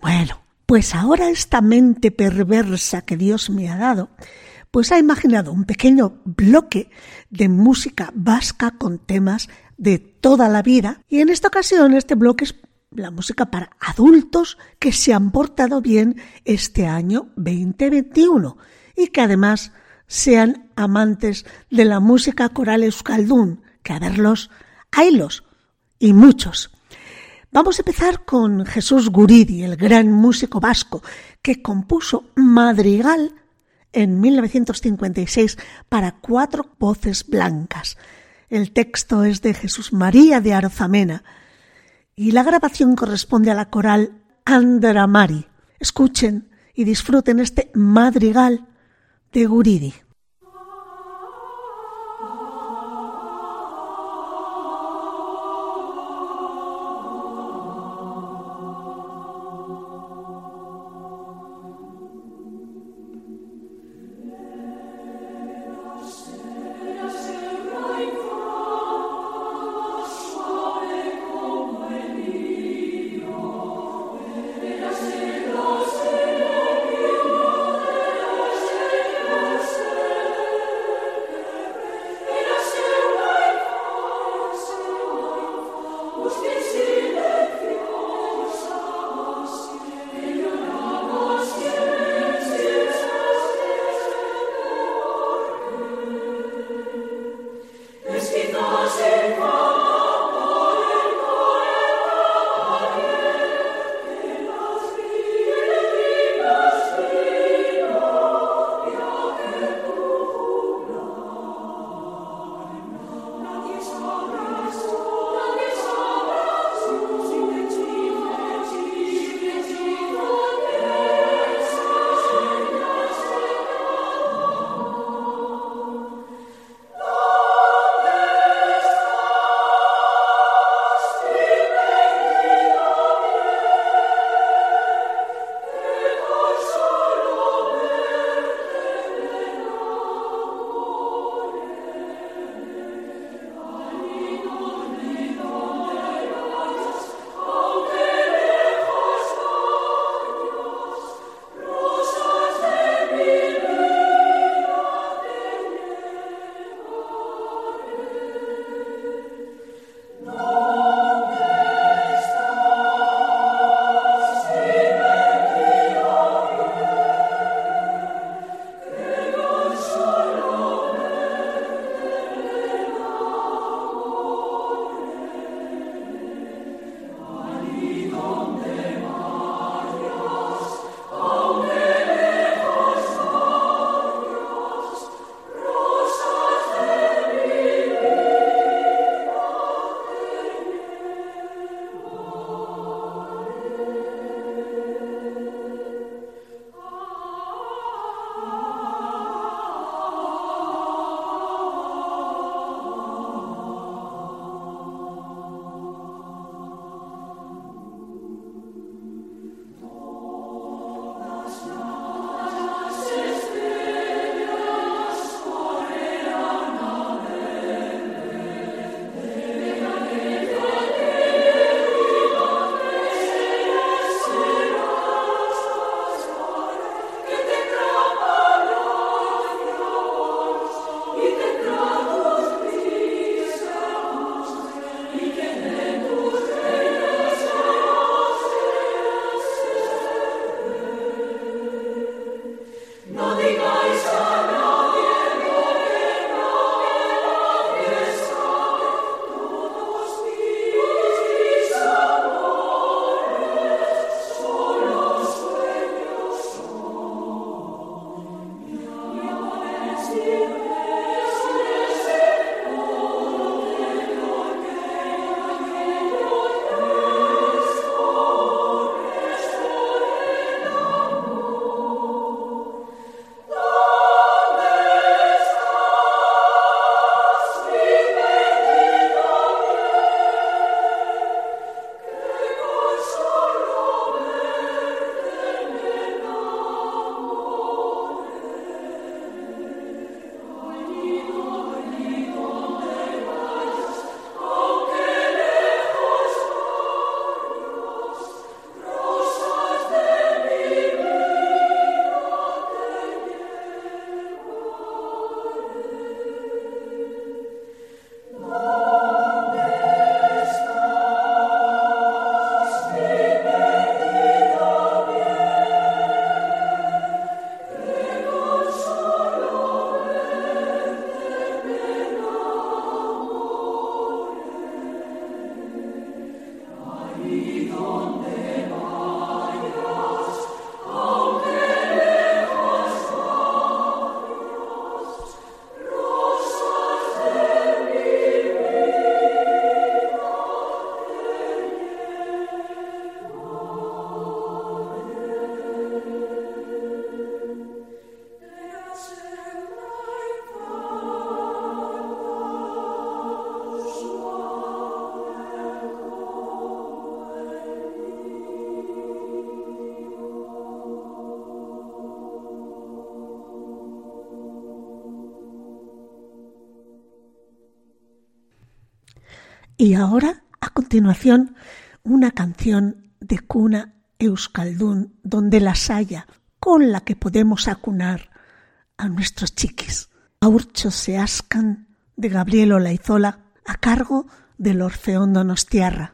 Bueno, pues ahora esta mente perversa que Dios me ha dado, pues ha imaginado un pequeño bloque de música vasca con temas de toda la vida y en esta ocasión este bloque es la música para adultos que se han portado bien este año 2021 y que además sean amantes de la música coral euskaldun, que a verlos, haylos y muchos. Vamos a empezar con Jesús Guridi, el gran músico vasco, que compuso Madrigal en 1956 para cuatro voces blancas. El texto es de Jesús María de Arzamena y la grabación corresponde a la coral Andramari. Escuchen y disfruten este madrigal de Guridi. Ahora, a continuación, una canción de cuna euskaldún donde las haya, con la que podemos acunar a nuestros chiquis. Aurcho se ascan de Gabriel Olaizola a cargo del Orfeón Donostiarra.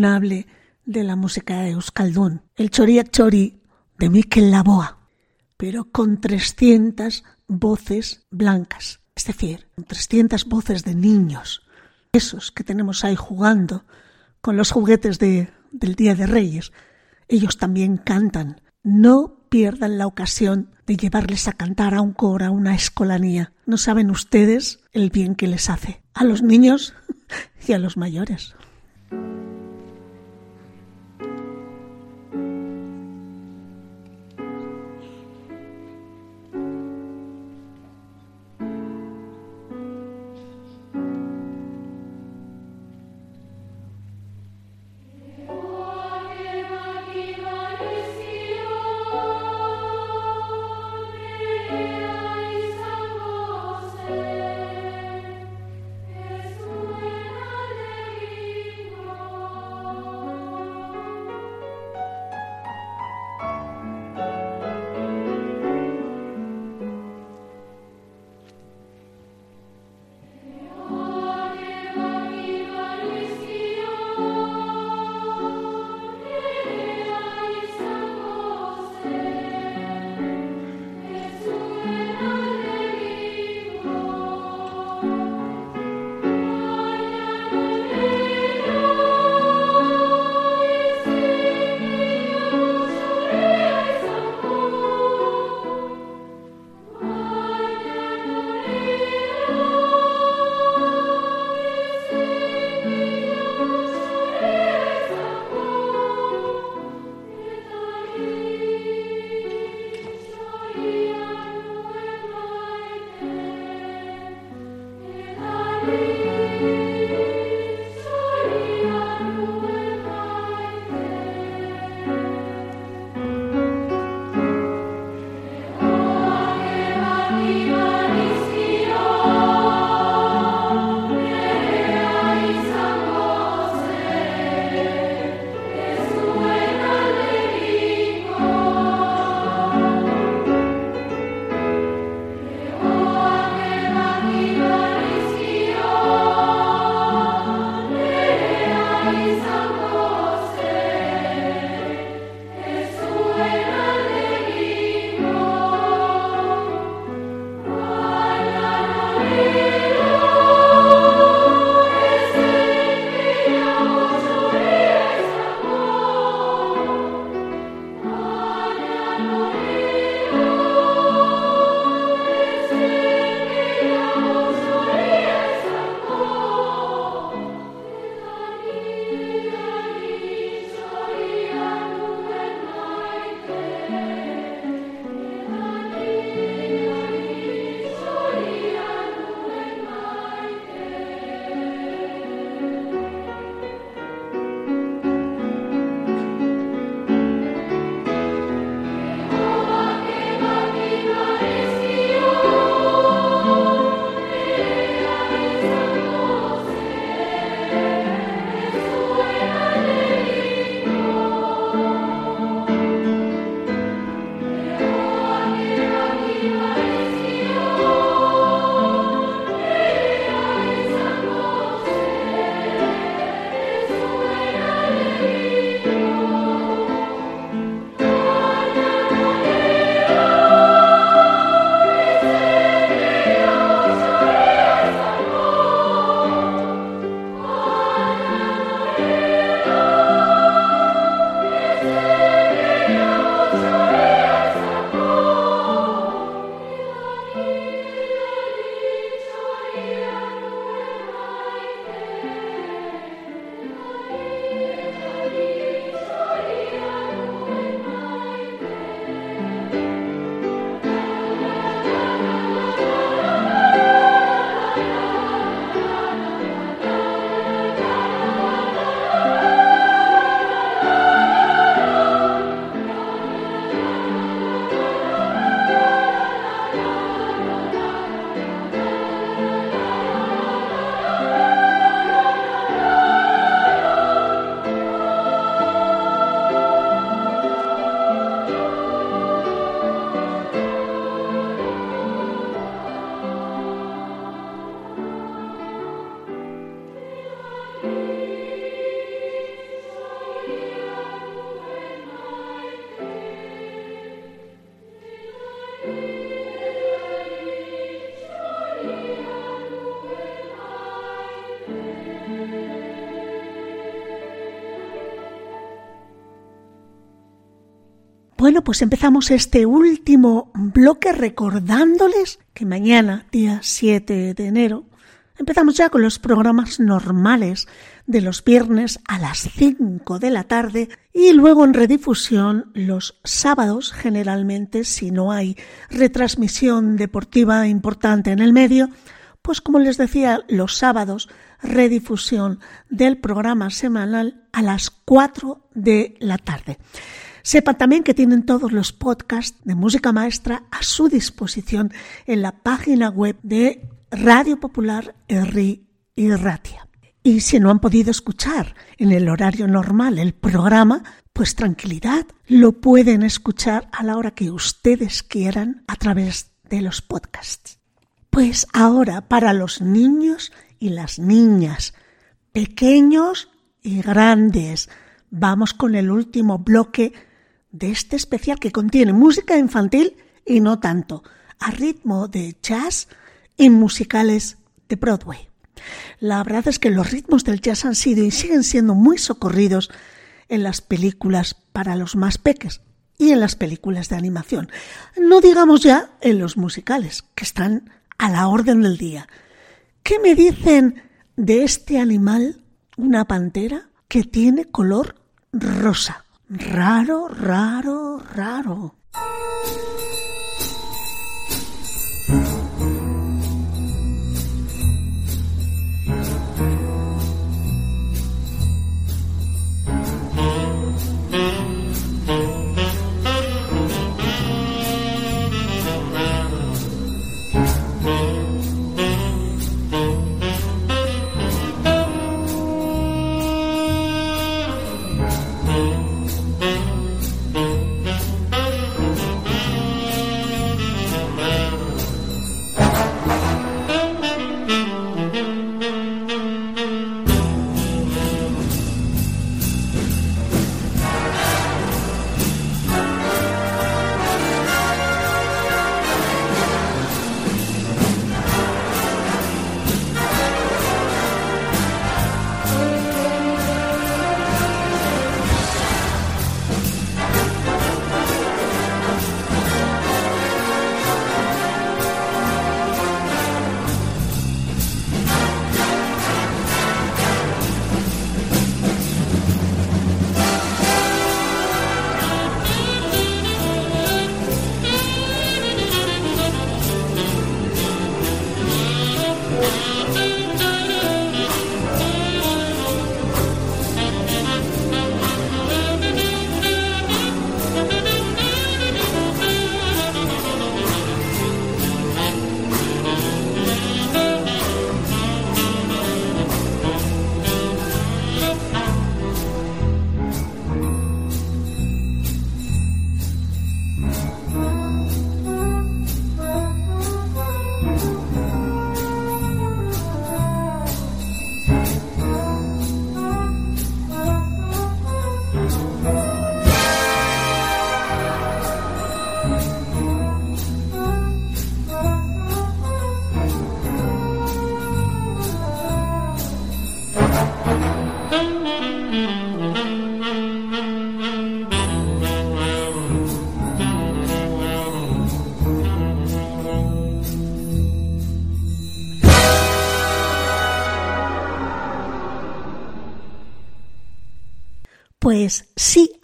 Incunable de la música de Euskaldun, el Choria Chori de Mikel Laboa, pero con 300 voces blancas, es decir, con 300 voces de niños, esos que tenemos ahí jugando con los juguetes de, del Día de Reyes. Ellos también cantan. No pierdan la ocasión de llevarles a cantar a un coro, a una escolanía. No saben ustedes el bien que les hace. A los niños y a los mayores. Bueno, pues empezamos este último bloque recordándoles que mañana, día 7 de enero, empezamos ya con los programas normales de los viernes a las 5 de la tarde y luego en redifusión los sábados generalmente si no hay retransmisión deportiva importante en el medio, pues como les decía, los sábados redifusión del programa semanal a las 4 de la tarde. Sepan también que tienen todos los podcasts de música maestra a su disposición en la página web de Radio Popular Erri y. Y si no han podido escuchar en el horario normal el programa, pues tranquilidad, lo pueden escuchar a la hora que ustedes quieran a través de los podcasts. Pues ahora para los niños y las niñas, pequeños y grandes, vamos con el último bloque de este especial que contiene música infantil y no tanto, a ritmo de jazz y musicales de Broadway. La verdad es que los ritmos del jazz han sido y siguen siendo muy socorridos en las películas para los más peques y en las películas de animación. No digamos ya en los musicales, que están a la orden del día. ¿Qué me dicen de este animal, una pantera, que tiene color rosa? Raro, raro, raro.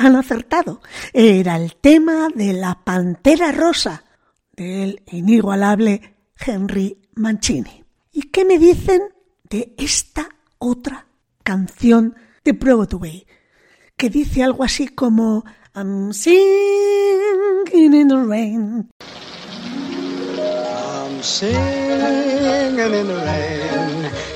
Han acertado. Era el tema de la Pantera Rosa del inigualable Henry Mancini. ¿Y qué me dicen de esta otra canción de Broadway? Que dice algo así como I'm singing in the rain. In the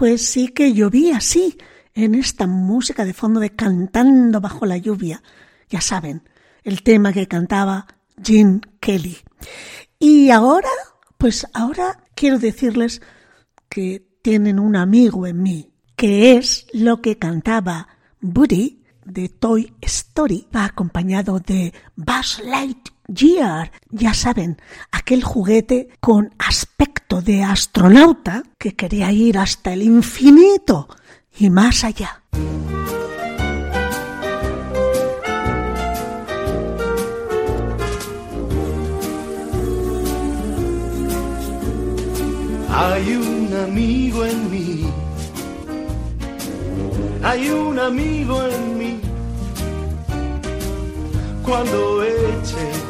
Pues sí que llovía así, en esta música de fondo de Cantando bajo la lluvia. Ya saben, el tema que cantaba Gene Kelly. Y ahora, pues ahora quiero decirles que tienen un amigo en mí, que es lo que cantaba Woody de Toy Story, va acompañado de Buzz Lightyear, ya saben, aquel juguete con aspecto de astronauta que quería ir hasta el infinito y más allá. Hay un amigo en mí, hay un amigo en mí. Cuando eches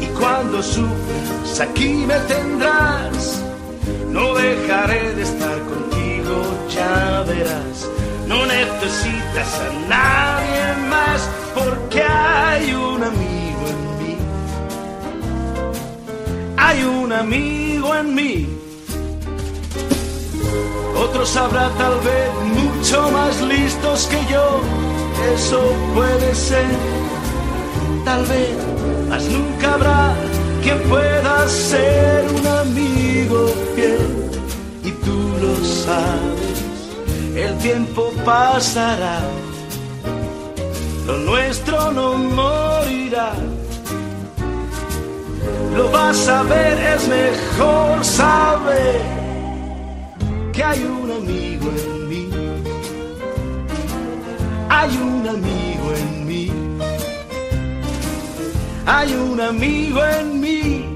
Y cuando sufras, aquí me tendrás. No dejaré de estar contigo, ya verás. No necesitas a nadie más porque hay un amigo en mí. Hay un amigo en mí. Otros habrá tal vez mucho más listos que yo, eso puede ser. Tal vez, mas nunca habrá quien pueda ser un amigo fiel. Y tú lo sabes, el tiempo pasará, lo nuestro no morirá. lo vas a ver, es mejor saber que hay un amigo en mí. Hay un amigo en mí. Hay un amigo en mí.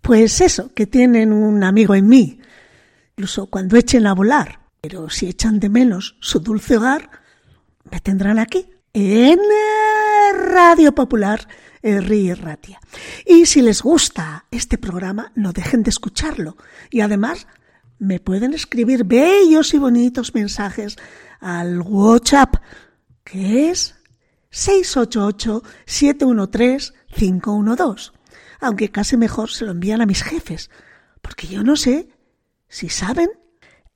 Pues eso, que tienen un amigo en mí, incluso cuando echen a volar. Pero si echan de menos su dulce hogar, me tendrán aquí, en Radio Popular Ri Ratia. Y si les gusta este programa, no dejen de escucharlo. Y además, me pueden escribir bellos y bonitos mensajes al WhatsApp, que es 688-713-512 aunque casi mejor se lo envían a mis jefes, porque yo no sé si saben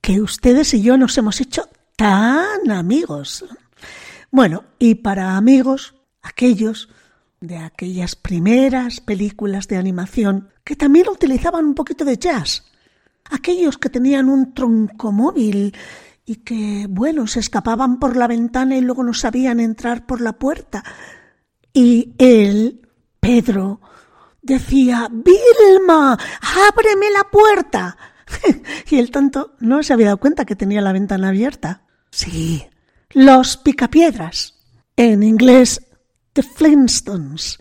que ustedes y yo nos hemos hecho tan amigos. Bueno, y para amigos, aquellos de aquellas primeras películas de animación que también utilizaban un poquito de jazz, aquellos que tenían un tronco móvil y que, bueno, se escapaban por la ventana y luego no sabían entrar por la puerta. Y él, Pedro, decía, Vilma, ábreme la puerta. y el tonto no se había dado cuenta que tenía la ventana abierta. Sí, los picapiedras. En inglés, The Flintstones,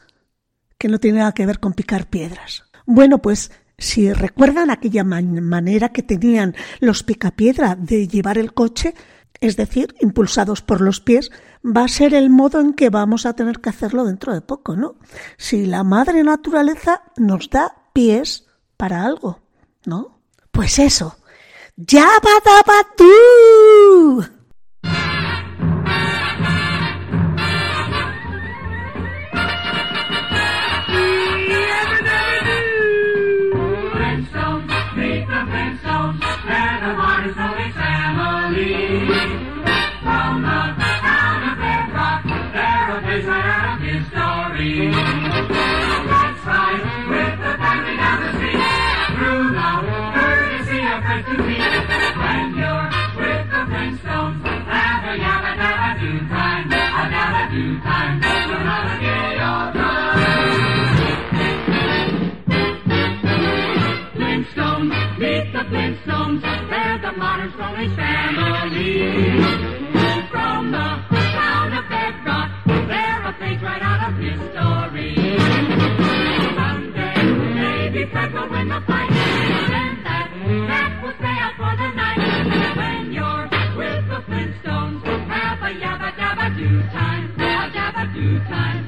que no tiene nada que ver con picar piedras. Bueno, pues si recuerdan aquella man manera que tenían los picapiedra de llevar el coche, es decir, impulsados por los pies, va a ser el modo en que vamos a tener que hacerlo dentro de poco, ¿no? Si la madre naturaleza nos da pies para algo, ¿no? Pues eso. ¡Ya tú! Age family. From the town of Bedrock, they're a page right out of history. The fight. That, will stay out for the night. When you're with the Flintstones, have a yabba dabba do time, dabba do time.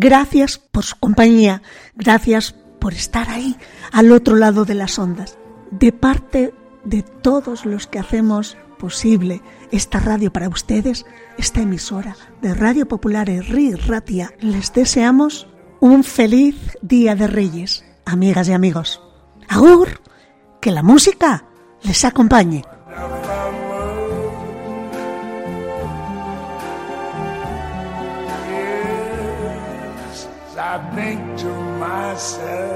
Gracias por su compañía, gracias por estar ahí, al otro lado de las ondas. De parte de todos los que hacemos posible esta radio para ustedes, esta emisora de Radio Popular Ri Ratia, les deseamos un feliz Día de Reyes, amigas y amigos. Agur, que la música les acompañe. I think to myself,